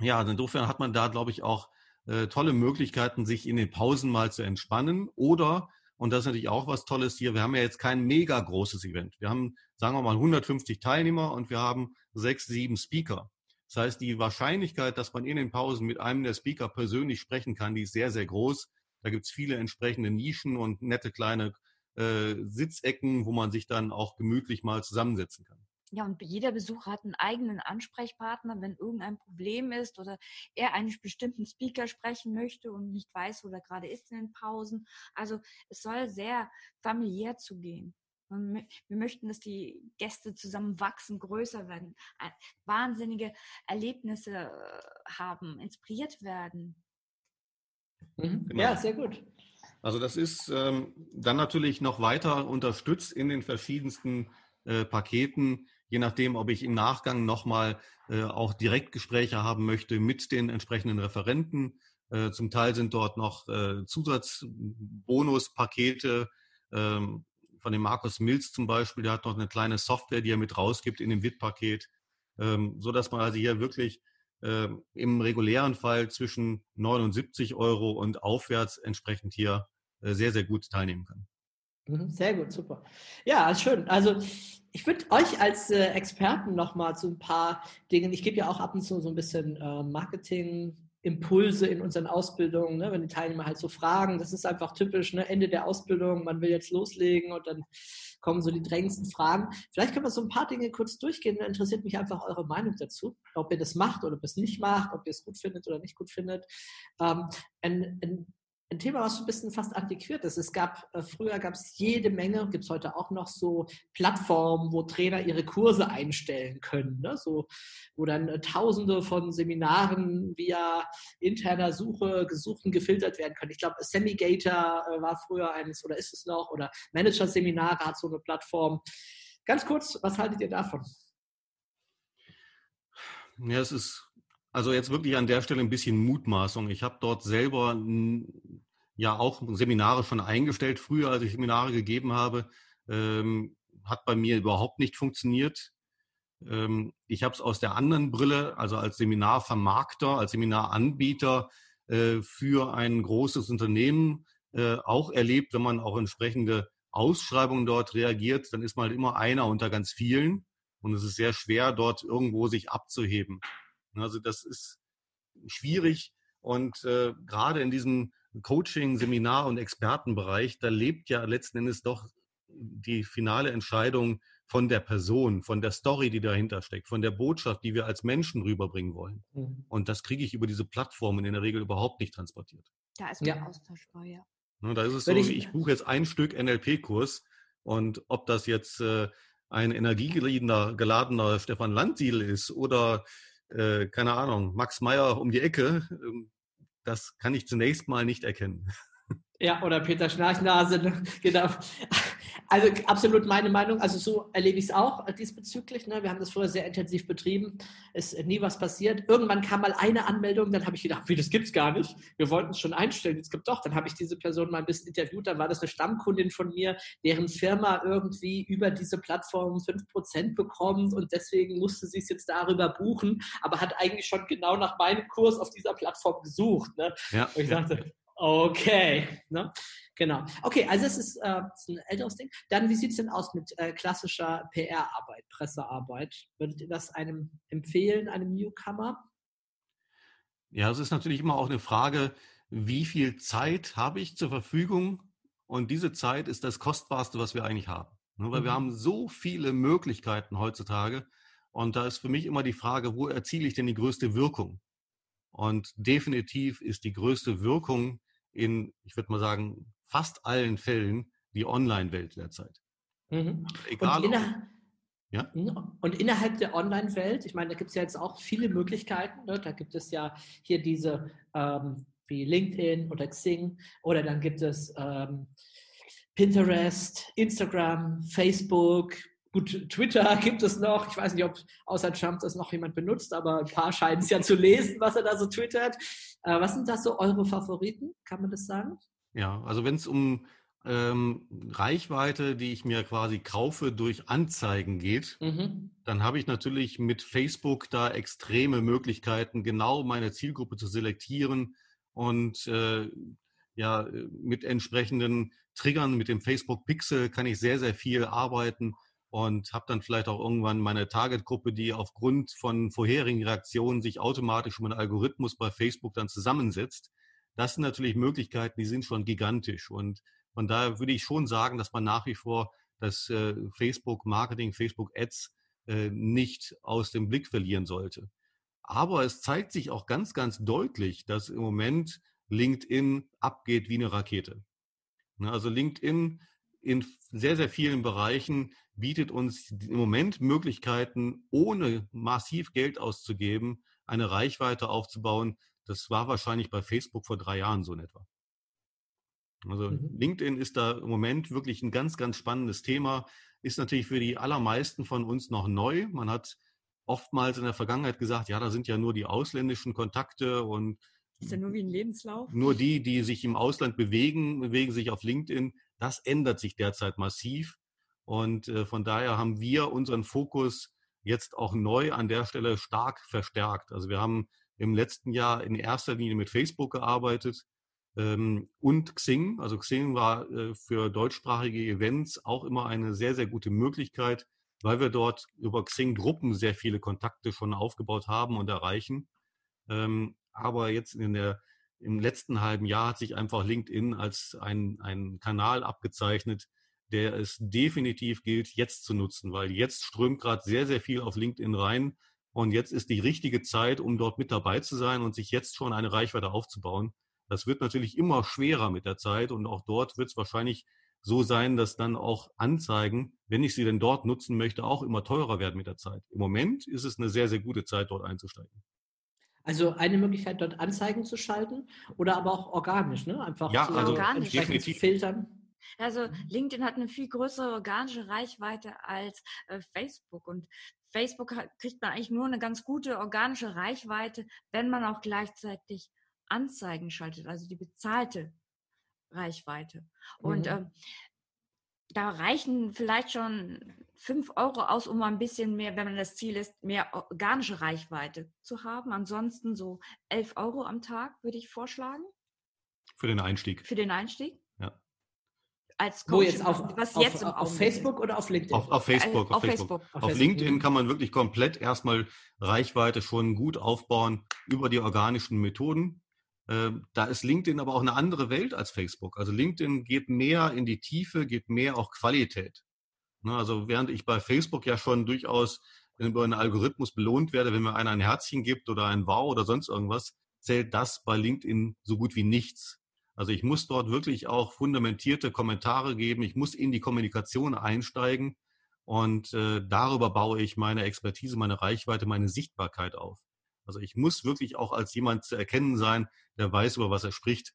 Speaker 5: ja, insofern hat man da, glaube ich, auch äh, tolle Möglichkeiten, sich in den Pausen mal zu entspannen oder und das ist natürlich auch was Tolles hier. Wir haben ja jetzt kein mega großes Event. Wir haben, sagen wir mal, 150 Teilnehmer und wir haben sechs, sieben Speaker. Das heißt, die Wahrscheinlichkeit, dass man in den Pausen mit einem der Speaker persönlich sprechen kann, die ist sehr, sehr groß. Da gibt es viele entsprechende Nischen und nette kleine äh, Sitzecken, wo man sich dann auch gemütlich mal zusammensetzen kann.
Speaker 3: Ja, und jeder Besucher hat einen eigenen Ansprechpartner, wenn irgendein Problem ist oder er einen bestimmten Speaker sprechen möchte und nicht weiß, wo er gerade ist in den Pausen. Also es soll sehr familiär zugehen. Wir möchten, dass die Gäste zusammen wachsen, größer werden, wahnsinnige Erlebnisse äh, haben, inspiriert werden.
Speaker 4: Mhm. Genau. Ja, sehr gut.
Speaker 5: Also das ist ähm, dann natürlich noch weiter unterstützt in den verschiedensten äh, Paketen je nachdem, ob ich im Nachgang nochmal äh, auch Direktgespräche haben möchte mit den entsprechenden Referenten. Äh, zum Teil sind dort noch äh, Zusatzbonuspakete ähm, von dem Markus Mills zum Beispiel. Der hat noch eine kleine Software, die er mit rausgibt in dem WIT-Paket, ähm, so dass man also hier wirklich äh, im regulären Fall zwischen 79 Euro und aufwärts entsprechend hier äh, sehr, sehr gut teilnehmen kann.
Speaker 4: Mhm, sehr gut, super. Ja, schön. Also ich würde euch als äh, Experten nochmal zu ein paar Dingen, ich gebe ja auch ab und zu so ein bisschen äh, Marketing. Impulse in unseren Ausbildungen, ne? wenn die Teilnehmer halt so fragen, das ist einfach typisch, ne? Ende der Ausbildung, man will jetzt loslegen und dann kommen so die drängendsten Fragen. Vielleicht können wir so ein paar Dinge kurz durchgehen, da interessiert mich einfach eure Meinung dazu, ob ihr das macht oder ob ihr es nicht macht, ob ihr es gut findet oder nicht gut findet. Ähm, ein, ein ein Thema, was ein bisschen fast antiquiert ist. Es gab, äh, früher gab es jede Menge, gibt es heute auch noch so Plattformen, wo Trainer ihre Kurse einstellen können. Ne? So, wo dann äh, tausende von Seminaren via interner Suche gesucht und gefiltert werden können. Ich glaube, Semigator äh, war früher eines oder ist es noch oder Manager-Seminare hat so eine Plattform. Ganz kurz, was haltet ihr davon?
Speaker 5: Ja, es ist also jetzt wirklich an der Stelle ein bisschen Mutmaßung. Ich habe dort selber ja auch Seminare schon eingestellt. Früher, als ich Seminare gegeben habe, ähm, hat bei mir überhaupt nicht funktioniert. Ähm, ich habe es aus der anderen Brille, also als Seminarvermarkter, als Seminaranbieter, äh, für ein großes Unternehmen äh, auch erlebt, wenn man auch entsprechende Ausschreibungen dort reagiert, dann ist man halt immer einer unter ganz vielen und es ist sehr schwer, dort irgendwo sich abzuheben. Also das ist schwierig und äh, gerade in diesem Coaching, Seminar und Expertenbereich, da lebt ja letzten Endes doch die finale Entscheidung von der Person, von der Story, die dahinter steckt, von der Botschaft, die wir als Menschen rüberbringen wollen. Mhm. Und das kriege ich über diese Plattformen in der Regel überhaupt nicht transportiert.
Speaker 3: Da ist man ja. austauschbar, ja.
Speaker 5: Ne, da ist es so, ich, ich buche jetzt ein Stück NLP-Kurs und ob das jetzt äh, ein energiegeladener geladener Stefan Landsiedel ist oder äh, keine Ahnung, Max Meyer um die Ecke, äh, das kann ich zunächst mal nicht erkennen.
Speaker 4: Ja, oder Peter Schnarchnase, ne? genau. Also absolut meine Meinung. Also so erlebe ich es auch diesbezüglich. Ne? Wir haben das vorher sehr intensiv betrieben. Es ist nie was passiert. Irgendwann kam mal eine Anmeldung, dann habe ich gedacht, wie, das gibt es gar nicht. Wir wollten es schon einstellen, es gibt doch. Dann habe ich diese Person mal ein bisschen interviewt. Dann war das eine Stammkundin von mir, deren Firma irgendwie über diese Plattform 5% bekommt und deswegen musste sie es jetzt darüber buchen, aber hat eigentlich schon genau nach meinem Kurs auf dieser Plattform gesucht. Ne? Ja, und ich ja. dachte, Okay, ne? genau. Okay, also es ist, äh, ist ein älteres Ding. Dann, wie sieht es denn aus mit äh, klassischer PR-Arbeit, Pressearbeit? Würdet ihr das einem empfehlen, einem Newcomer?
Speaker 5: Ja, es ist natürlich immer auch eine Frage, wie viel Zeit habe ich zur Verfügung? Und diese Zeit ist das Kostbarste, was wir eigentlich haben. Ne? Weil mhm. wir haben so viele Möglichkeiten heutzutage. Und da ist für mich immer die Frage, wo erziele ich denn die größte Wirkung? Und definitiv ist die größte Wirkung in, ich würde mal sagen, fast allen Fällen die Online-Welt derzeit.
Speaker 4: Mhm. Egal. Und, inner ja? und innerhalb der Online-Welt, ich meine, da gibt es ja jetzt auch viele Möglichkeiten. Ne? Da gibt es ja hier diese ähm, wie LinkedIn oder Xing oder dann gibt es ähm, Pinterest, Instagram, Facebook, Gut, Twitter gibt es noch. Ich weiß nicht, ob außer Trump das noch jemand benutzt, aber ein paar scheinen es ja zu lesen, was er da so twittert. Äh, was sind das so eure Favoriten? Kann man das sagen?
Speaker 5: Ja, also wenn es um ähm, Reichweite, die ich mir quasi kaufe durch Anzeigen geht, mhm. dann habe ich natürlich mit Facebook da extreme Möglichkeiten, genau meine Zielgruppe zu selektieren und äh, ja, mit entsprechenden Triggern, mit dem Facebook Pixel kann ich sehr, sehr viel arbeiten und habe dann vielleicht auch irgendwann meine Targetgruppe, die aufgrund von vorherigen Reaktionen sich automatisch um einen Algorithmus bei Facebook dann zusammensetzt. Das sind natürlich Möglichkeiten, die sind schon gigantisch. Und von daher würde ich schon sagen, dass man nach wie vor das äh, Facebook Marketing, Facebook Ads äh, nicht aus dem Blick verlieren sollte. Aber es zeigt sich auch ganz, ganz deutlich, dass im Moment LinkedIn abgeht wie eine Rakete. Ne, also LinkedIn in sehr, sehr vielen Bereichen bietet uns im Moment Möglichkeiten, ohne massiv Geld auszugeben, eine Reichweite aufzubauen. Das war wahrscheinlich bei Facebook vor drei Jahren so in etwa. Also mhm. LinkedIn ist da im Moment wirklich ein ganz, ganz spannendes Thema. Ist natürlich für die allermeisten von uns noch neu. Man hat oftmals in der Vergangenheit gesagt, ja, da sind ja nur die ausländischen Kontakte und
Speaker 3: ist ja nur wie ein Lebenslauf.
Speaker 5: Nur die, die sich im Ausland bewegen, bewegen sich auf LinkedIn. Das ändert sich derzeit massiv. Und äh, von daher haben wir unseren Fokus jetzt auch neu an der Stelle stark verstärkt. Also wir haben im letzten Jahr in erster Linie mit Facebook gearbeitet ähm, und Xing. Also Xing war äh, für deutschsprachige Events auch immer eine sehr, sehr gute Möglichkeit, weil wir dort über Xing-Gruppen sehr viele Kontakte schon aufgebaut haben und erreichen. Ähm, aber jetzt in der, im letzten halben Jahr hat sich einfach LinkedIn als ein, ein Kanal abgezeichnet, der es definitiv gilt, jetzt zu nutzen, weil jetzt strömt gerade sehr, sehr viel auf LinkedIn rein. Und jetzt ist die richtige Zeit, um dort mit dabei zu sein und sich jetzt schon eine Reichweite aufzubauen. Das wird natürlich immer schwerer mit der Zeit und auch dort wird es wahrscheinlich so sein, dass dann auch Anzeigen, wenn ich sie denn dort nutzen möchte, auch immer teurer werden mit der Zeit. Im Moment ist es eine sehr, sehr gute Zeit, dort einzusteigen.
Speaker 4: Also eine Möglichkeit, dort Anzeigen zu schalten oder aber auch organisch, ne?
Speaker 5: Einfach ja, also organisch. definitiv.
Speaker 4: filtern.
Speaker 3: Also mhm. LinkedIn hat eine viel größere organische Reichweite als äh, Facebook und Facebook hat, kriegt man eigentlich nur eine ganz gute organische Reichweite, wenn man auch gleichzeitig Anzeigen schaltet, also die bezahlte Reichweite. Und mhm. ähm, da reichen vielleicht schon 5 Euro aus, um ein bisschen mehr, wenn man das Ziel ist, mehr organische Reichweite zu haben. Ansonsten so 11 Euro am Tag würde ich vorschlagen.
Speaker 5: Für den Einstieg.
Speaker 3: Für den Einstieg.
Speaker 5: Ja.
Speaker 4: Als Coach, Wo jetzt auf, was auf, jetzt auf, auf Facebook oder auf LinkedIn?
Speaker 5: Auf, auf Facebook. Auf, Facebook. Facebook. Auf LinkedIn kann man wirklich komplett erstmal Reichweite schon gut aufbauen über die organischen Methoden. Ähm, da ist LinkedIn aber auch eine andere Welt als Facebook. Also LinkedIn geht mehr in die Tiefe, geht mehr auch Qualität. Ne, also während ich bei Facebook ja schon durchaus über einen Algorithmus belohnt werde, wenn mir einer ein Herzchen gibt oder ein Wow oder sonst irgendwas, zählt das bei LinkedIn so gut wie nichts. Also ich muss dort wirklich auch fundamentierte Kommentare geben. Ich muss in die Kommunikation einsteigen und äh, darüber baue ich meine Expertise, meine Reichweite, meine Sichtbarkeit auf. Also ich muss wirklich auch als jemand zu erkennen sein, der weiß, über was er spricht.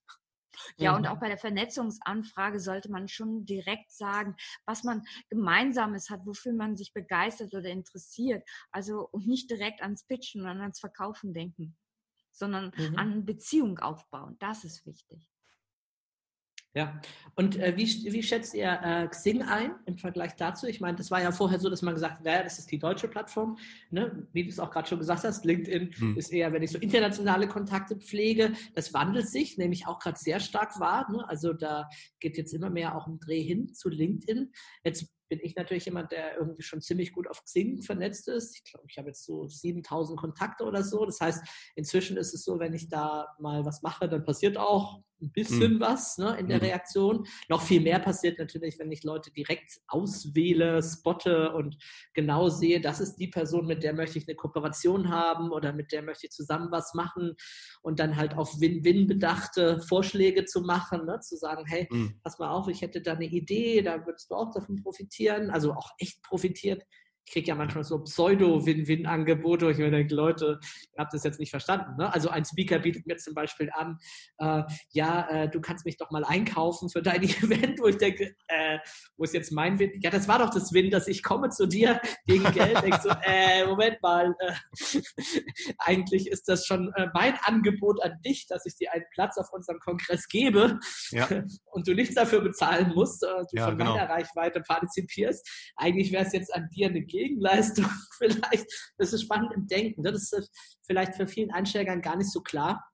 Speaker 3: Ja, und auch bei der Vernetzungsanfrage sollte man schon direkt sagen, was man Gemeinsames hat, wofür man sich begeistert oder interessiert. Also und nicht direkt ans Pitchen und ans Verkaufen denken, sondern mhm. an Beziehung aufbauen. Das ist wichtig.
Speaker 4: Ja, und äh, wie, wie schätzt ihr äh, Xing ein im Vergleich dazu? Ich meine, das war ja vorher so, dass man gesagt hat, naja, das ist die deutsche Plattform. Ne? Wie du es auch gerade schon gesagt hast, LinkedIn hm. ist eher, wenn ich so internationale Kontakte pflege, das wandelt sich, nämlich auch gerade sehr stark wahr. Ne? Also da geht jetzt immer mehr auch ein Dreh hin zu LinkedIn. Jetzt bin ich natürlich jemand, der irgendwie schon ziemlich gut auf Xing vernetzt ist. Ich glaube, ich habe jetzt so 7000 Kontakte oder so. Das heißt, inzwischen ist es so, wenn ich da mal was mache, dann passiert auch ein bisschen mhm. was ne, in der mhm. Reaktion. Noch viel mehr passiert natürlich, wenn ich Leute direkt auswähle, spotte und genau sehe, das ist die Person, mit der möchte ich eine Kooperation haben oder mit der möchte ich zusammen was machen und dann halt auf Win-Win bedachte Vorschläge zu machen, ne, zu sagen, hey, mhm. pass mal auf, ich hätte da eine Idee, da würdest du auch davon profitieren, also auch echt profitiert ich kriege ja manchmal so Pseudo-Win-Win-Angebote, wo ich mir denke, Leute, ihr habt das jetzt nicht verstanden. Ne? Also ein Speaker bietet mir zum Beispiel an, äh, ja, äh, du kannst mich doch mal einkaufen für dein Event, wo ich denke, äh, wo ist jetzt mein Win? Ja, das war doch das Win, dass ich komme zu dir gegen Geld. denke so, äh, Moment mal, äh, eigentlich ist das schon äh, mein Angebot an dich, dass ich dir einen Platz auf unserem Kongress gebe ja. und du nichts dafür bezahlen musst, du ja, von genau. meiner Reichweite partizipierst. Eigentlich wäre es jetzt an dir eine Gegenleistung vielleicht. Das ist spannend im Denken. Ne? Das ist vielleicht für vielen Einsteigern gar nicht so klar.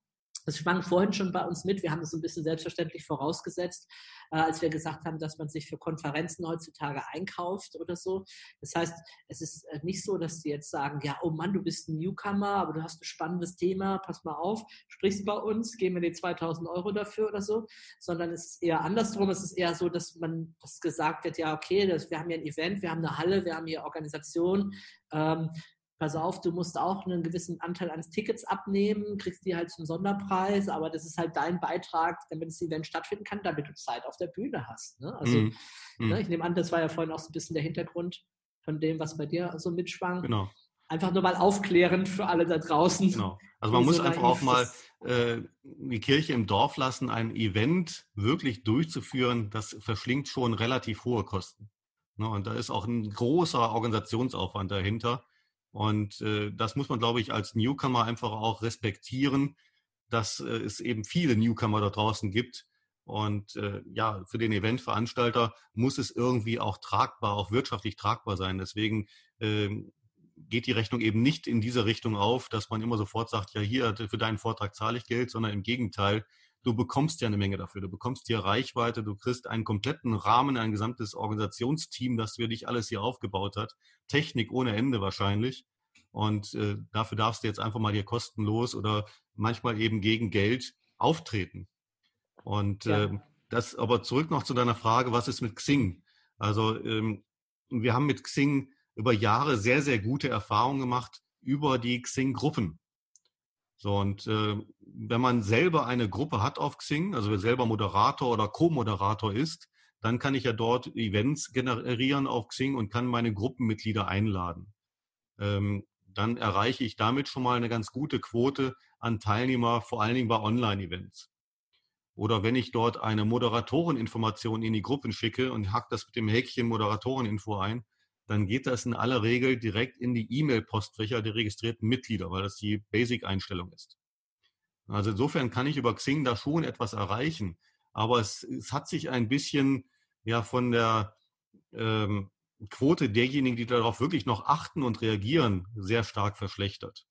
Speaker 4: Das schwang vorhin schon bei uns mit. Wir haben das ein bisschen selbstverständlich vorausgesetzt, äh, als wir gesagt haben, dass man sich für Konferenzen heutzutage einkauft oder so. Das heißt, es ist äh, nicht so, dass die jetzt sagen, ja, oh Mann, du bist ein Newcomer, aber du hast ein spannendes Thema, pass mal auf, sprichst bei uns, geben wir dir 2000 Euro dafür oder so, sondern es ist eher andersrum. Es ist eher so, dass man das gesagt wird, ja, okay, das, wir haben hier ein Event, wir haben eine Halle, wir haben hier Organisation. Ähm, pass auf, du musst auch einen gewissen Anteil eines Tickets abnehmen, kriegst die halt zum Sonderpreis, aber das ist halt dein Beitrag, damit das Event stattfinden kann, damit du Zeit auf der Bühne hast. Ne? Also mm. ne, ich nehme an, das war ja vorhin auch so ein bisschen der Hintergrund von dem, was bei dir so mitschwang.
Speaker 5: Genau.
Speaker 4: Einfach nur mal aufklärend für alle da draußen.
Speaker 5: Genau. Also man muss so einfach auch mal äh, die Kirche im Dorf lassen, ein Event wirklich durchzuführen, das verschlingt schon relativ hohe Kosten. Ne? Und da ist auch ein großer Organisationsaufwand dahinter. Und äh, das muss man, glaube ich, als Newcomer einfach auch respektieren, dass äh, es eben viele Newcomer da draußen gibt. Und äh, ja, für den Eventveranstalter muss es irgendwie auch tragbar, auch wirtschaftlich tragbar sein. Deswegen äh, geht die Rechnung eben nicht in diese Richtung auf, dass man immer sofort sagt, ja, hier, für deinen Vortrag zahle ich Geld, sondern im Gegenteil, du bekommst ja eine Menge dafür. Du bekommst hier Reichweite, du kriegst einen kompletten Rahmen, ein gesamtes Organisationsteam, das für dich alles hier aufgebaut hat. Technik ohne Ende wahrscheinlich. Und äh, dafür darfst du jetzt einfach mal hier kostenlos oder manchmal eben gegen Geld auftreten. Und ja. äh, das aber zurück noch zu deiner Frage, was ist mit Xing? Also ähm, wir haben mit Xing über Jahre sehr, sehr gute Erfahrungen gemacht über die Xing-Gruppen. So, und äh, wenn man selber eine Gruppe hat auf Xing, also wer selber Moderator oder Co-Moderator ist, dann kann ich ja dort Events generieren auf Xing und kann meine Gruppenmitglieder einladen. Ähm, dann erreiche ich damit schon mal eine ganz gute Quote an Teilnehmer, vor allen Dingen bei Online-Events. Oder wenn ich dort eine Moderatoreninformation in die Gruppen schicke und hack das mit dem Häkchen Moderatoreninfo ein, dann geht das in aller Regel direkt in die E-Mail-Postfächer der registrierten Mitglieder, weil das die Basic-Einstellung ist. Also insofern kann ich über Xing da schon etwas erreichen, aber es, es hat sich ein bisschen ja von der ähm, Quote derjenigen, die darauf wirklich noch achten und reagieren, sehr stark verschlechtert.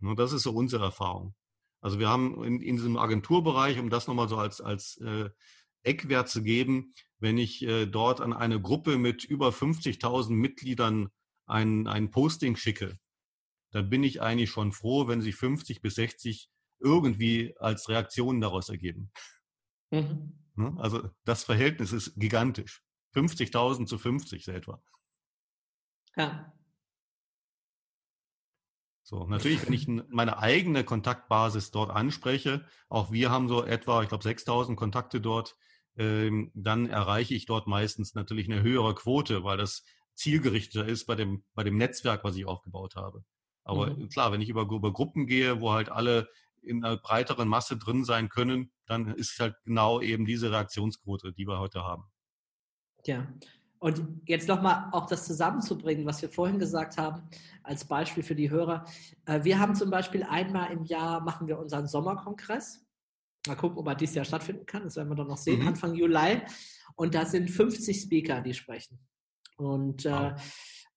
Speaker 5: Und das ist so unsere Erfahrung. Also wir haben in, in diesem Agenturbereich, um das nochmal so als, als äh, Eckwert zu geben, wenn ich äh, dort an eine Gruppe mit über 50.000 Mitgliedern ein, ein Posting schicke, dann bin ich eigentlich schon froh, wenn sich 50 bis 60 irgendwie als Reaktionen daraus ergeben. Mhm. Ne? Also das Verhältnis ist gigantisch. 50.000 zu 50 etwa. Ja. So, natürlich, wenn ich meine eigene Kontaktbasis dort anspreche, auch wir haben so etwa, ich glaube, 6000 Kontakte dort, dann erreiche ich dort meistens natürlich eine höhere Quote, weil das zielgerichteter ist bei dem, bei dem Netzwerk, was ich aufgebaut habe. Aber mhm. klar, wenn ich über, über Gruppen gehe, wo halt alle in einer breiteren Masse drin sein können, dann ist halt genau eben diese Reaktionsquote, die wir heute haben.
Speaker 4: Ja, und jetzt nochmal auch das zusammenzubringen, was wir vorhin gesagt haben, als Beispiel für die Hörer. Äh, wir haben zum Beispiel einmal im Jahr machen wir unseren Sommerkongress. Mal gucken, ob er dieses Jahr stattfinden kann. Das werden wir dann noch sehen, mhm. Anfang Juli. Und da sind 50 Speaker, die sprechen. Und, äh, wow.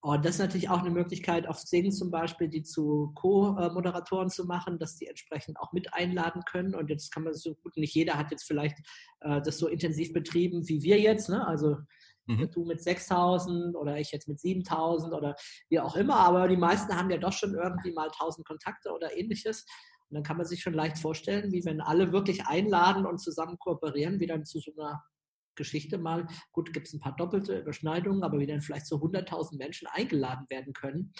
Speaker 4: und das ist natürlich auch eine Möglichkeit, auf Singen zum Beispiel, die zu Co-Moderatoren zu machen, dass die entsprechend auch mit einladen können. Und jetzt kann man so gut, nicht jeder hat jetzt vielleicht äh, das so intensiv betrieben wie wir jetzt. Ne? Also Mhm. Du mit 6000 oder ich jetzt mit 7000 oder wie auch immer. Aber die meisten haben ja doch schon irgendwie mal 1000 Kontakte oder ähnliches. Und dann kann man sich schon leicht vorstellen, wie wenn alle wirklich einladen und zusammen kooperieren, wie dann zu so einer Geschichte mal, gut, gibt es ein paar doppelte Überschneidungen, aber wie dann vielleicht so 100.000 Menschen eingeladen werden können.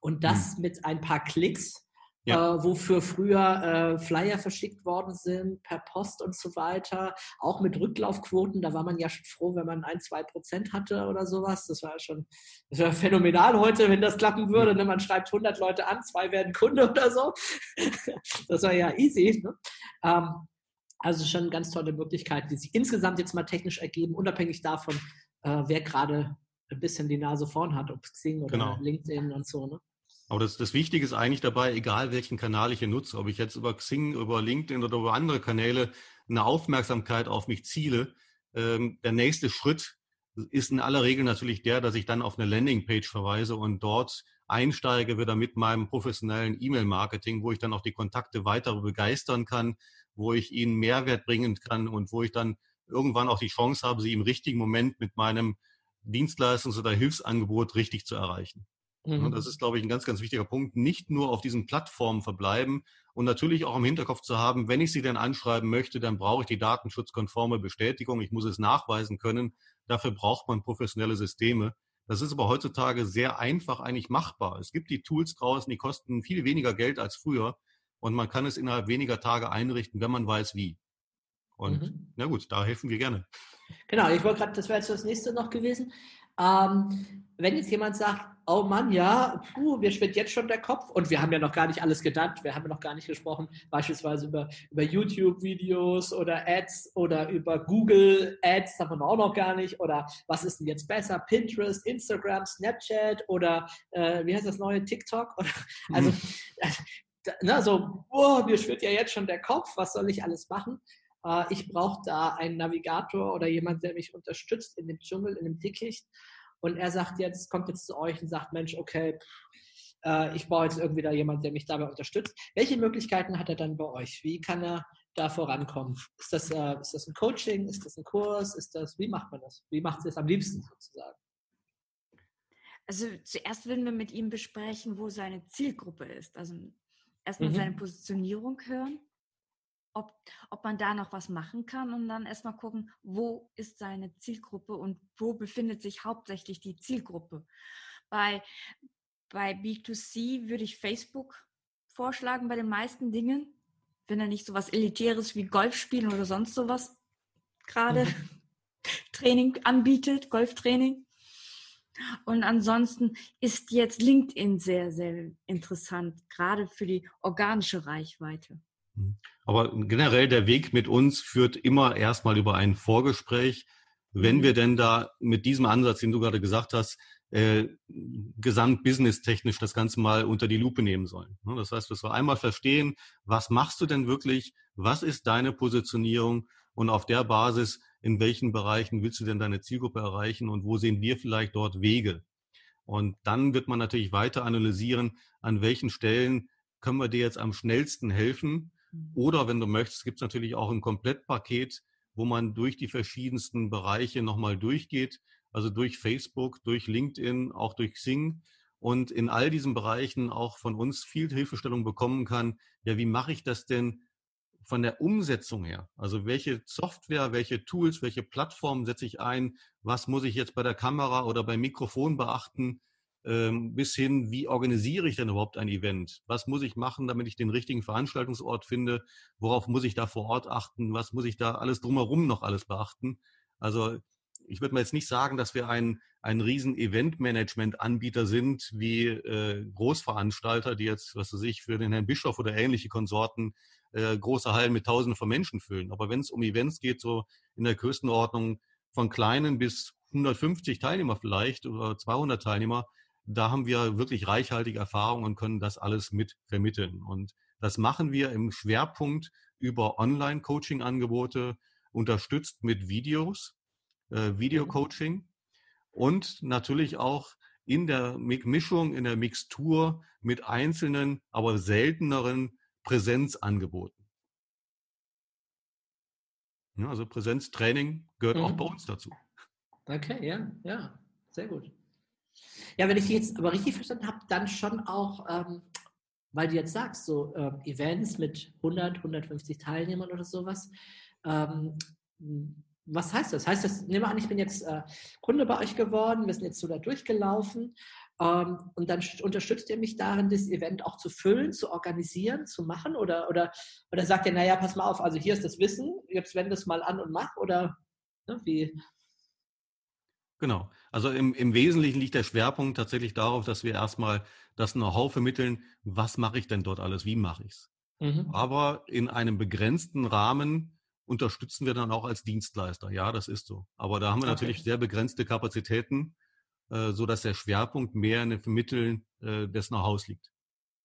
Speaker 4: Und das mhm. mit ein paar Klicks ja. äh, wofür früher äh, Flyer verschickt worden sind, per Post und so weiter, auch mit Rücklaufquoten. Da war man ja schon froh, wenn man ein, zwei Prozent hatte oder sowas. Das war schon das war phänomenal heute, wenn das klappen würde. Ne? Man schreibt 100 Leute an, zwei werden Kunde oder so. das war ja easy. Ne? Ähm, also schon ganz tolle Möglichkeiten, die sich insgesamt jetzt mal technisch ergeben, unabhängig davon, äh, wer gerade ein bisschen die Nase vorn hat, ob Xing oder genau. LinkedIn und so. Ne?
Speaker 5: Aber das, das Wichtige ist eigentlich dabei, egal welchen Kanal ich hier nutze, ob ich jetzt über Xing, über LinkedIn oder über andere Kanäle eine Aufmerksamkeit auf mich ziele, ähm, der nächste Schritt ist in aller Regel natürlich der, dass ich dann auf eine Landingpage verweise und dort einsteige wieder mit meinem professionellen E-Mail-Marketing, wo ich dann auch die Kontakte weiter begeistern kann, wo ich ihnen Mehrwert bringen kann und wo ich dann irgendwann auch die Chance habe, sie im richtigen Moment mit meinem Dienstleistungs- oder Hilfsangebot richtig zu erreichen. Mhm. Das ist, glaube ich, ein ganz, ganz wichtiger Punkt. Nicht nur auf diesen Plattformen verbleiben und natürlich auch im Hinterkopf zu haben, wenn ich sie denn anschreiben möchte, dann brauche ich die datenschutzkonforme Bestätigung. Ich muss es nachweisen können. Dafür braucht man professionelle Systeme. Das ist aber heutzutage sehr einfach eigentlich machbar. Es gibt die Tools draußen, die kosten viel weniger Geld als früher und man kann es innerhalb weniger Tage einrichten, wenn man weiß wie. Und mhm. na gut, da helfen wir gerne.
Speaker 4: Genau, ich wollte gerade, das wäre jetzt das nächste noch gewesen. Ähm, wenn jetzt jemand sagt, oh Mann, ja, puh, mir schwirrt jetzt schon der Kopf und wir haben ja noch gar nicht alles genannt, wir haben ja noch gar nicht gesprochen, beispielsweise über, über YouTube-Videos oder Ads oder über Google Ads, haben wir auch noch gar nicht oder was ist denn jetzt besser, Pinterest, Instagram, Snapchat oder äh, wie heißt das neue, TikTok? Oder, also, mhm. na, so, oh, mir schwirrt ja jetzt schon der Kopf, was soll ich alles machen? Äh, ich brauche da einen Navigator oder jemand, der mich unterstützt in dem Dschungel, in dem Dickicht und er sagt jetzt, kommt jetzt zu euch und sagt, Mensch, okay, äh, ich brauche jetzt irgendwie da jemand, der mich dabei unterstützt. Welche Möglichkeiten hat er dann bei euch? Wie kann er da vorankommen? Ist das, äh, ist das ein Coaching? Ist das ein Kurs? Ist das, wie macht man das? Wie macht es am liebsten sozusagen?
Speaker 3: Also zuerst würden wir mit ihm besprechen, wo seine Zielgruppe ist. Also erstmal mhm. seine Positionierung hören ob, ob man da noch was machen kann und dann erstmal gucken, wo ist seine Zielgruppe und wo befindet sich hauptsächlich die Zielgruppe. Bei, bei B2C würde ich Facebook vorschlagen bei den meisten Dingen, wenn er nicht so was Elitäres wie Golf spielen oder sonst sowas gerade mhm. Training anbietet, Golftraining. Und ansonsten ist jetzt LinkedIn sehr, sehr interessant, gerade für die organische Reichweite.
Speaker 5: Mhm. Aber generell der Weg mit uns führt immer erstmal über ein Vorgespräch. Wenn mhm. wir denn da mit diesem Ansatz, den du gerade gesagt hast, äh, gesamt-business-technisch das Ganze mal unter die Lupe nehmen sollen. Ne, das heißt, dass wir einmal verstehen, was machst du denn wirklich, was ist deine Positionierung, und auf der Basis, in welchen Bereichen willst du denn deine Zielgruppe erreichen und wo sehen wir vielleicht dort Wege? Und dann wird man natürlich weiter analysieren, an welchen Stellen können wir dir jetzt am schnellsten helfen. Mhm. Oder wenn du möchtest, gibt es natürlich auch ein Komplettpaket, wo man durch die verschiedensten Bereiche nochmal durchgeht, also durch Facebook, durch LinkedIn, auch durch Xing und in all diesen Bereichen auch von uns viel Hilfestellung bekommen kann. Ja, wie mache ich das denn von der Umsetzung her? Also welche Software, welche Tools, welche Plattformen setze ich ein? Was muss ich jetzt bei der Kamera oder beim Mikrofon beachten? Ähm, bis hin, wie organisiere ich denn überhaupt ein Event? Was muss ich machen, damit ich den richtigen Veranstaltungsort finde? Worauf muss ich da vor Ort achten? Was muss ich da alles drumherum noch alles beachten? Also ich würde mal jetzt nicht sagen, dass wir ein, ein riesen Eventmanagement-Anbieter sind, wie äh, Großveranstalter, die jetzt, was weiß ich, für den Herrn Bischof oder ähnliche Konsorten äh, große Hallen mit Tausenden von Menschen füllen. Aber wenn es um Events geht, so in der Größenordnung von kleinen bis 150 Teilnehmer vielleicht oder 200 Teilnehmer, da haben wir wirklich reichhaltige Erfahrungen und können das alles mit vermitteln. Und das machen wir im Schwerpunkt über Online-Coaching-Angebote, unterstützt mit Videos, äh, Video-Coaching und natürlich auch in der Mischung, in der Mixtur mit einzelnen, aber selteneren Präsenzangeboten. Ja, also Präsenztraining gehört mhm. auch bei uns dazu.
Speaker 4: Okay, ja, ja, sehr gut. Ja, wenn ich jetzt aber richtig verstanden habe, dann schon auch, ähm, weil du jetzt sagst, so ähm, Events mit 100, 150 Teilnehmern oder sowas. Ähm, was heißt das? Heißt das, nehmen wir an, ich bin jetzt äh, Kunde bei euch geworden, wir sind jetzt so da durchgelaufen ähm, und dann unterstützt ihr mich darin, das Event auch zu füllen, zu organisieren, zu machen? Oder, oder, oder sagt ihr, naja, pass mal auf, also hier ist das Wissen, jetzt wende es mal an und mach? Oder ne, wie?
Speaker 5: Genau. Also im, im Wesentlichen liegt der Schwerpunkt tatsächlich darauf, dass wir erstmal das Know-how vermitteln, was mache ich denn dort alles, wie mache ich es. Mhm. Aber in einem begrenzten Rahmen unterstützen wir dann auch als Dienstleister. Ja, das ist so. Aber da haben wir okay. natürlich sehr begrenzte Kapazitäten, äh, so dass der Schwerpunkt mehr in dem Vermitteln äh, des Know-hows liegt.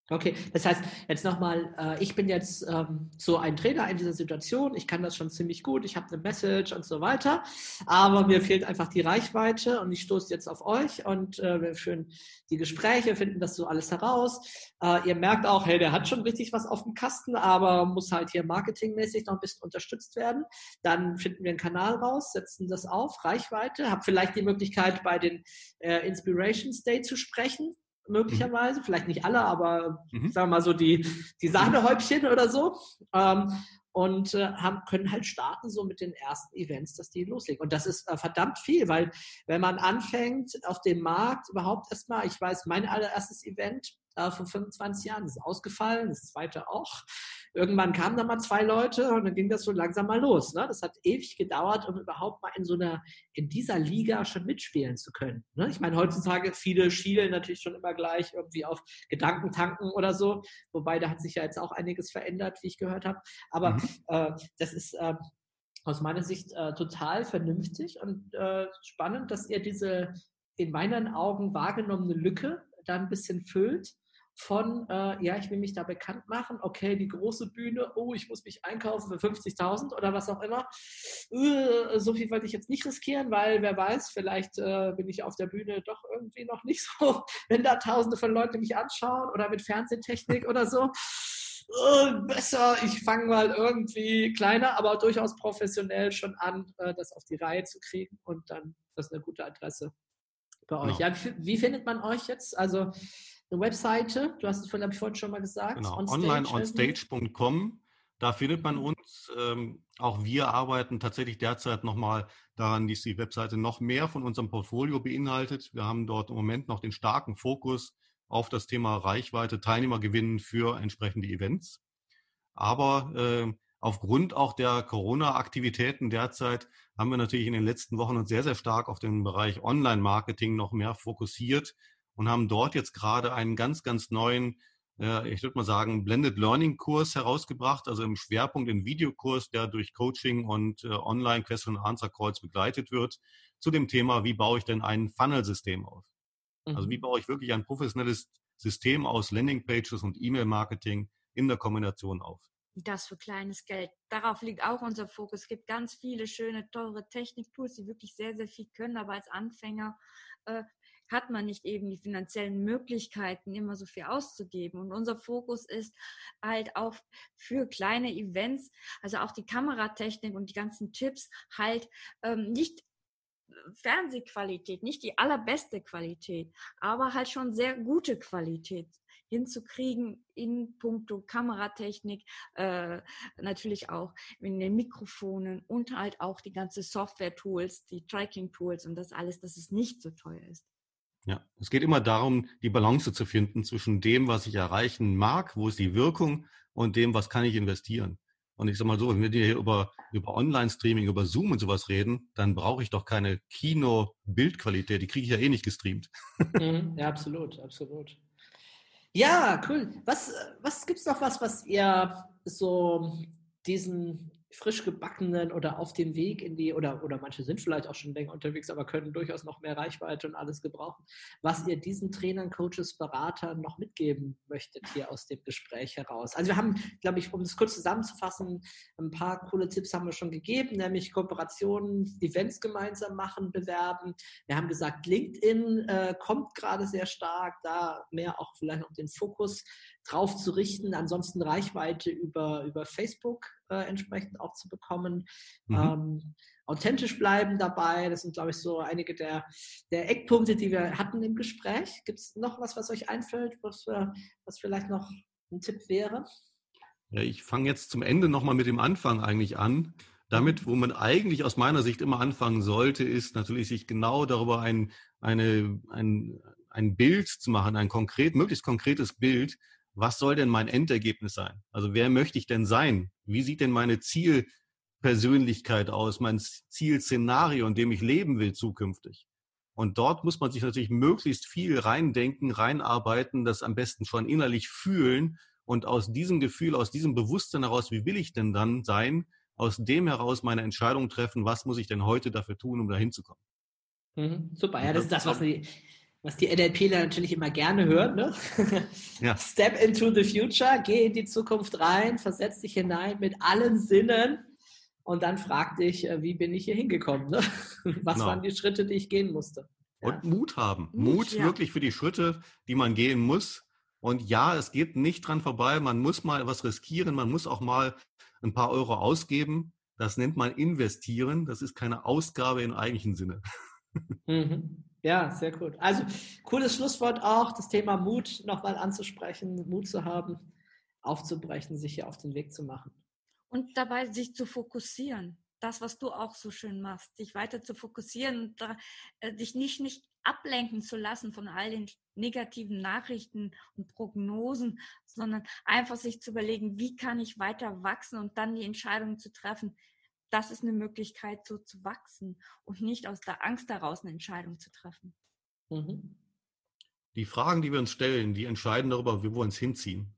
Speaker 4: Okay, das heißt, jetzt nochmal, äh, ich bin jetzt ähm, so ein Trainer in dieser Situation, ich kann das schon ziemlich gut, ich habe eine Message und so weiter, aber mir fehlt einfach die Reichweite und ich stoße jetzt auf euch und äh, wir führen die Gespräche, finden das so alles heraus. Äh, ihr merkt auch, hey, der hat schon richtig was auf dem Kasten, aber muss halt hier marketingmäßig noch ein bisschen unterstützt werden. Dann finden wir einen Kanal raus, setzen das auf, Reichweite, habe vielleicht die Möglichkeit, bei den äh, Inspirations Day zu sprechen möglicherweise, mhm. vielleicht nicht alle, aber mhm. sagen wir mal so die, die Sahnehäubchen oder so. Ähm, und äh, haben, können halt starten so mit den ersten Events, dass die loslegen. Und das ist äh, verdammt viel, weil wenn man anfängt auf dem Markt überhaupt erstmal, ich weiß, mein allererstes Event äh, vor 25 Jahren ist ausgefallen, das zweite auch. Irgendwann kamen da mal zwei Leute und dann ging das so langsam mal los. Ne? Das hat ewig gedauert, um überhaupt mal in so einer, in dieser Liga schon mitspielen zu können. Ne? Ich meine, heutzutage viele schielen natürlich schon immer gleich irgendwie auf Gedankentanken oder so, wobei da hat sich ja jetzt auch einiges verändert, wie ich gehört habe. Aber mhm. äh, das ist äh, aus meiner Sicht äh, total vernünftig und äh, spannend, dass ihr diese in meinen Augen wahrgenommene Lücke da ein bisschen füllt von, äh, ja, ich will mich da bekannt machen, okay, die große Bühne, oh, ich muss mich einkaufen für 50.000 oder was auch immer. Äh, so viel wollte ich jetzt nicht riskieren, weil wer weiß, vielleicht äh, bin ich auf der Bühne doch irgendwie noch nicht so, wenn da tausende von Leuten mich anschauen oder mit Fernsehtechnik oder so. Äh, besser, ich fange mal irgendwie kleiner, aber durchaus professionell schon an, äh, das auf die Reihe zu kriegen und dann das ist eine gute Adresse bei euch. Genau. Ja, wie, wie findet man euch jetzt? Also eine Webseite, du hast es vorhin, ich, vorhin schon mal gesagt.
Speaker 5: Genau, onlineonstage.com. Da findet man uns. Ähm, auch wir arbeiten tatsächlich derzeit nochmal daran, dass die Webseite noch mehr von unserem Portfolio beinhaltet. Wir haben dort im Moment noch den starken Fokus auf das Thema Reichweite, Teilnehmer gewinnen für entsprechende Events. Aber äh, aufgrund auch der Corona-Aktivitäten derzeit haben wir natürlich in den letzten Wochen uns sehr, sehr stark auf den Bereich Online-Marketing noch mehr fokussiert und haben dort jetzt gerade einen ganz, ganz neuen, äh, ich würde mal sagen, Blended Learning Kurs herausgebracht, also im Schwerpunkt den Videokurs, der durch Coaching und äh, Online Question Answer Calls begleitet wird, zu dem Thema, wie baue ich denn ein Funnel-System auf? Mhm. Also wie mhm. baue ich wirklich ein professionelles System aus Landing Pages und E-Mail-Marketing in der Kombination auf?
Speaker 3: das für kleines Geld. Darauf liegt auch unser Fokus. Es gibt ganz viele schöne, teure Techniktools, die wirklich sehr, sehr viel können, aber als Anfänger äh, hat man nicht eben die finanziellen Möglichkeiten, immer so viel auszugeben. Und unser Fokus ist halt auch für kleine Events, also auch die Kameratechnik und die ganzen Tipps halt ähm, nicht Fernsehqualität, nicht die allerbeste Qualität, aber halt schon sehr gute Qualität hinzukriegen in puncto Kameratechnik, äh, natürlich auch in den Mikrofonen und halt auch die ganze Software-Tools, die Tracking-Tools und das alles, dass es nicht so teuer ist.
Speaker 5: Ja, es geht immer darum, die Balance zu finden zwischen dem, was ich erreichen mag, wo ist die Wirkung und dem, was kann ich investieren. Und ich sage mal so, wenn wir hier über, über Online-Streaming, über Zoom und sowas reden, dann brauche ich doch keine Kino-Bildqualität, die kriege ich ja eh nicht gestreamt.
Speaker 4: Mhm, ja, absolut, absolut. Ja, cool. Was, was gibt es noch was, was ihr so diesen frisch gebackenen oder auf dem Weg in die, oder, oder manche sind vielleicht auch schon länger unterwegs, aber können durchaus noch mehr Reichweite und alles gebrauchen, was ihr diesen Trainern, Coaches, Beratern noch mitgeben möchtet hier aus dem Gespräch heraus. Also wir haben, glaube ich, um das kurz zusammenzufassen, ein paar coole Tipps haben wir schon gegeben, nämlich Kooperationen, Events gemeinsam machen, bewerben. Wir haben gesagt, LinkedIn äh, kommt gerade sehr stark, da mehr auch vielleicht noch den Fokus drauf zu richten. Ansonsten Reichweite über, über Facebook äh, entsprechend auch zu bekommen. Mhm. Ähm, authentisch bleiben dabei. Das sind, glaube ich, so einige der, der Eckpunkte, die wir hatten im Gespräch. Gibt es noch was, was euch einfällt, was, was vielleicht noch ein Tipp wäre?
Speaker 5: Ja, ich fange jetzt zum Ende nochmal mit dem Anfang eigentlich an. Damit, wo man eigentlich aus meiner Sicht immer anfangen sollte, ist natürlich sich genau darüber ein, eine, ein, ein Bild zu machen, ein konkret, möglichst konkretes Bild, was soll denn mein Endergebnis sein? Also wer möchte ich denn sein? Wie sieht denn meine Zielpersönlichkeit aus, mein Zielszenario, in dem ich leben will zukünftig? Und dort muss man sich natürlich möglichst viel reindenken, reinarbeiten, das am besten schon innerlich fühlen und aus diesem Gefühl, aus diesem Bewusstsein heraus, wie will ich denn dann sein, aus dem heraus meine Entscheidung treffen, was muss ich denn heute dafür tun, um da hinzukommen.
Speaker 4: Mhm, super, ja, das ist das, was die, was die NLPler natürlich immer gerne hören. Ne? Ja. Step into the future, geh in die Zukunft rein, versetz dich hinein mit allen Sinnen und dann frag dich, äh, wie bin ich hier hingekommen? Ne? Was genau. waren die Schritte, die ich gehen musste?
Speaker 5: Ja. Und Mut haben. Mut, Mut ja. wirklich für die Schritte, die man gehen muss. Und ja, es geht nicht dran vorbei. Man muss mal was riskieren. Man muss auch mal ein paar Euro ausgeben. Das nennt man investieren. Das ist keine Ausgabe im eigentlichen Sinne.
Speaker 4: Mhm. Ja, sehr gut. Also cooles Schlusswort auch, das Thema Mut nochmal anzusprechen, Mut zu haben, aufzubrechen, sich hier auf den Weg zu machen.
Speaker 3: Und dabei sich zu fokussieren. Das, was du auch so schön machst, dich weiter zu fokussieren und äh, dich nicht, nicht ablenken zu lassen von all den negativen Nachrichten und Prognosen, sondern einfach sich zu überlegen, wie kann ich weiter wachsen und dann die Entscheidung zu treffen, das ist eine Möglichkeit, so zu wachsen und nicht aus der Angst heraus eine Entscheidung zu treffen. Mhm.
Speaker 5: Die Fragen, die wir uns stellen, die entscheiden darüber, wie wir uns hinziehen.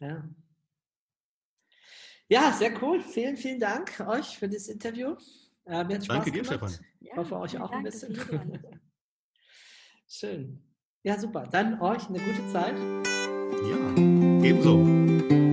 Speaker 4: Ja. Ja, sehr cool. Vielen, vielen Dank euch für das Interview.
Speaker 5: Äh, mir hat Spaß danke dir,
Speaker 4: gemacht.
Speaker 5: Stefan.
Speaker 4: Ich ja, hoffe, euch auch ein bisschen. Schön. Ja, super. Dann euch eine gute Zeit.
Speaker 5: Ja, ebenso.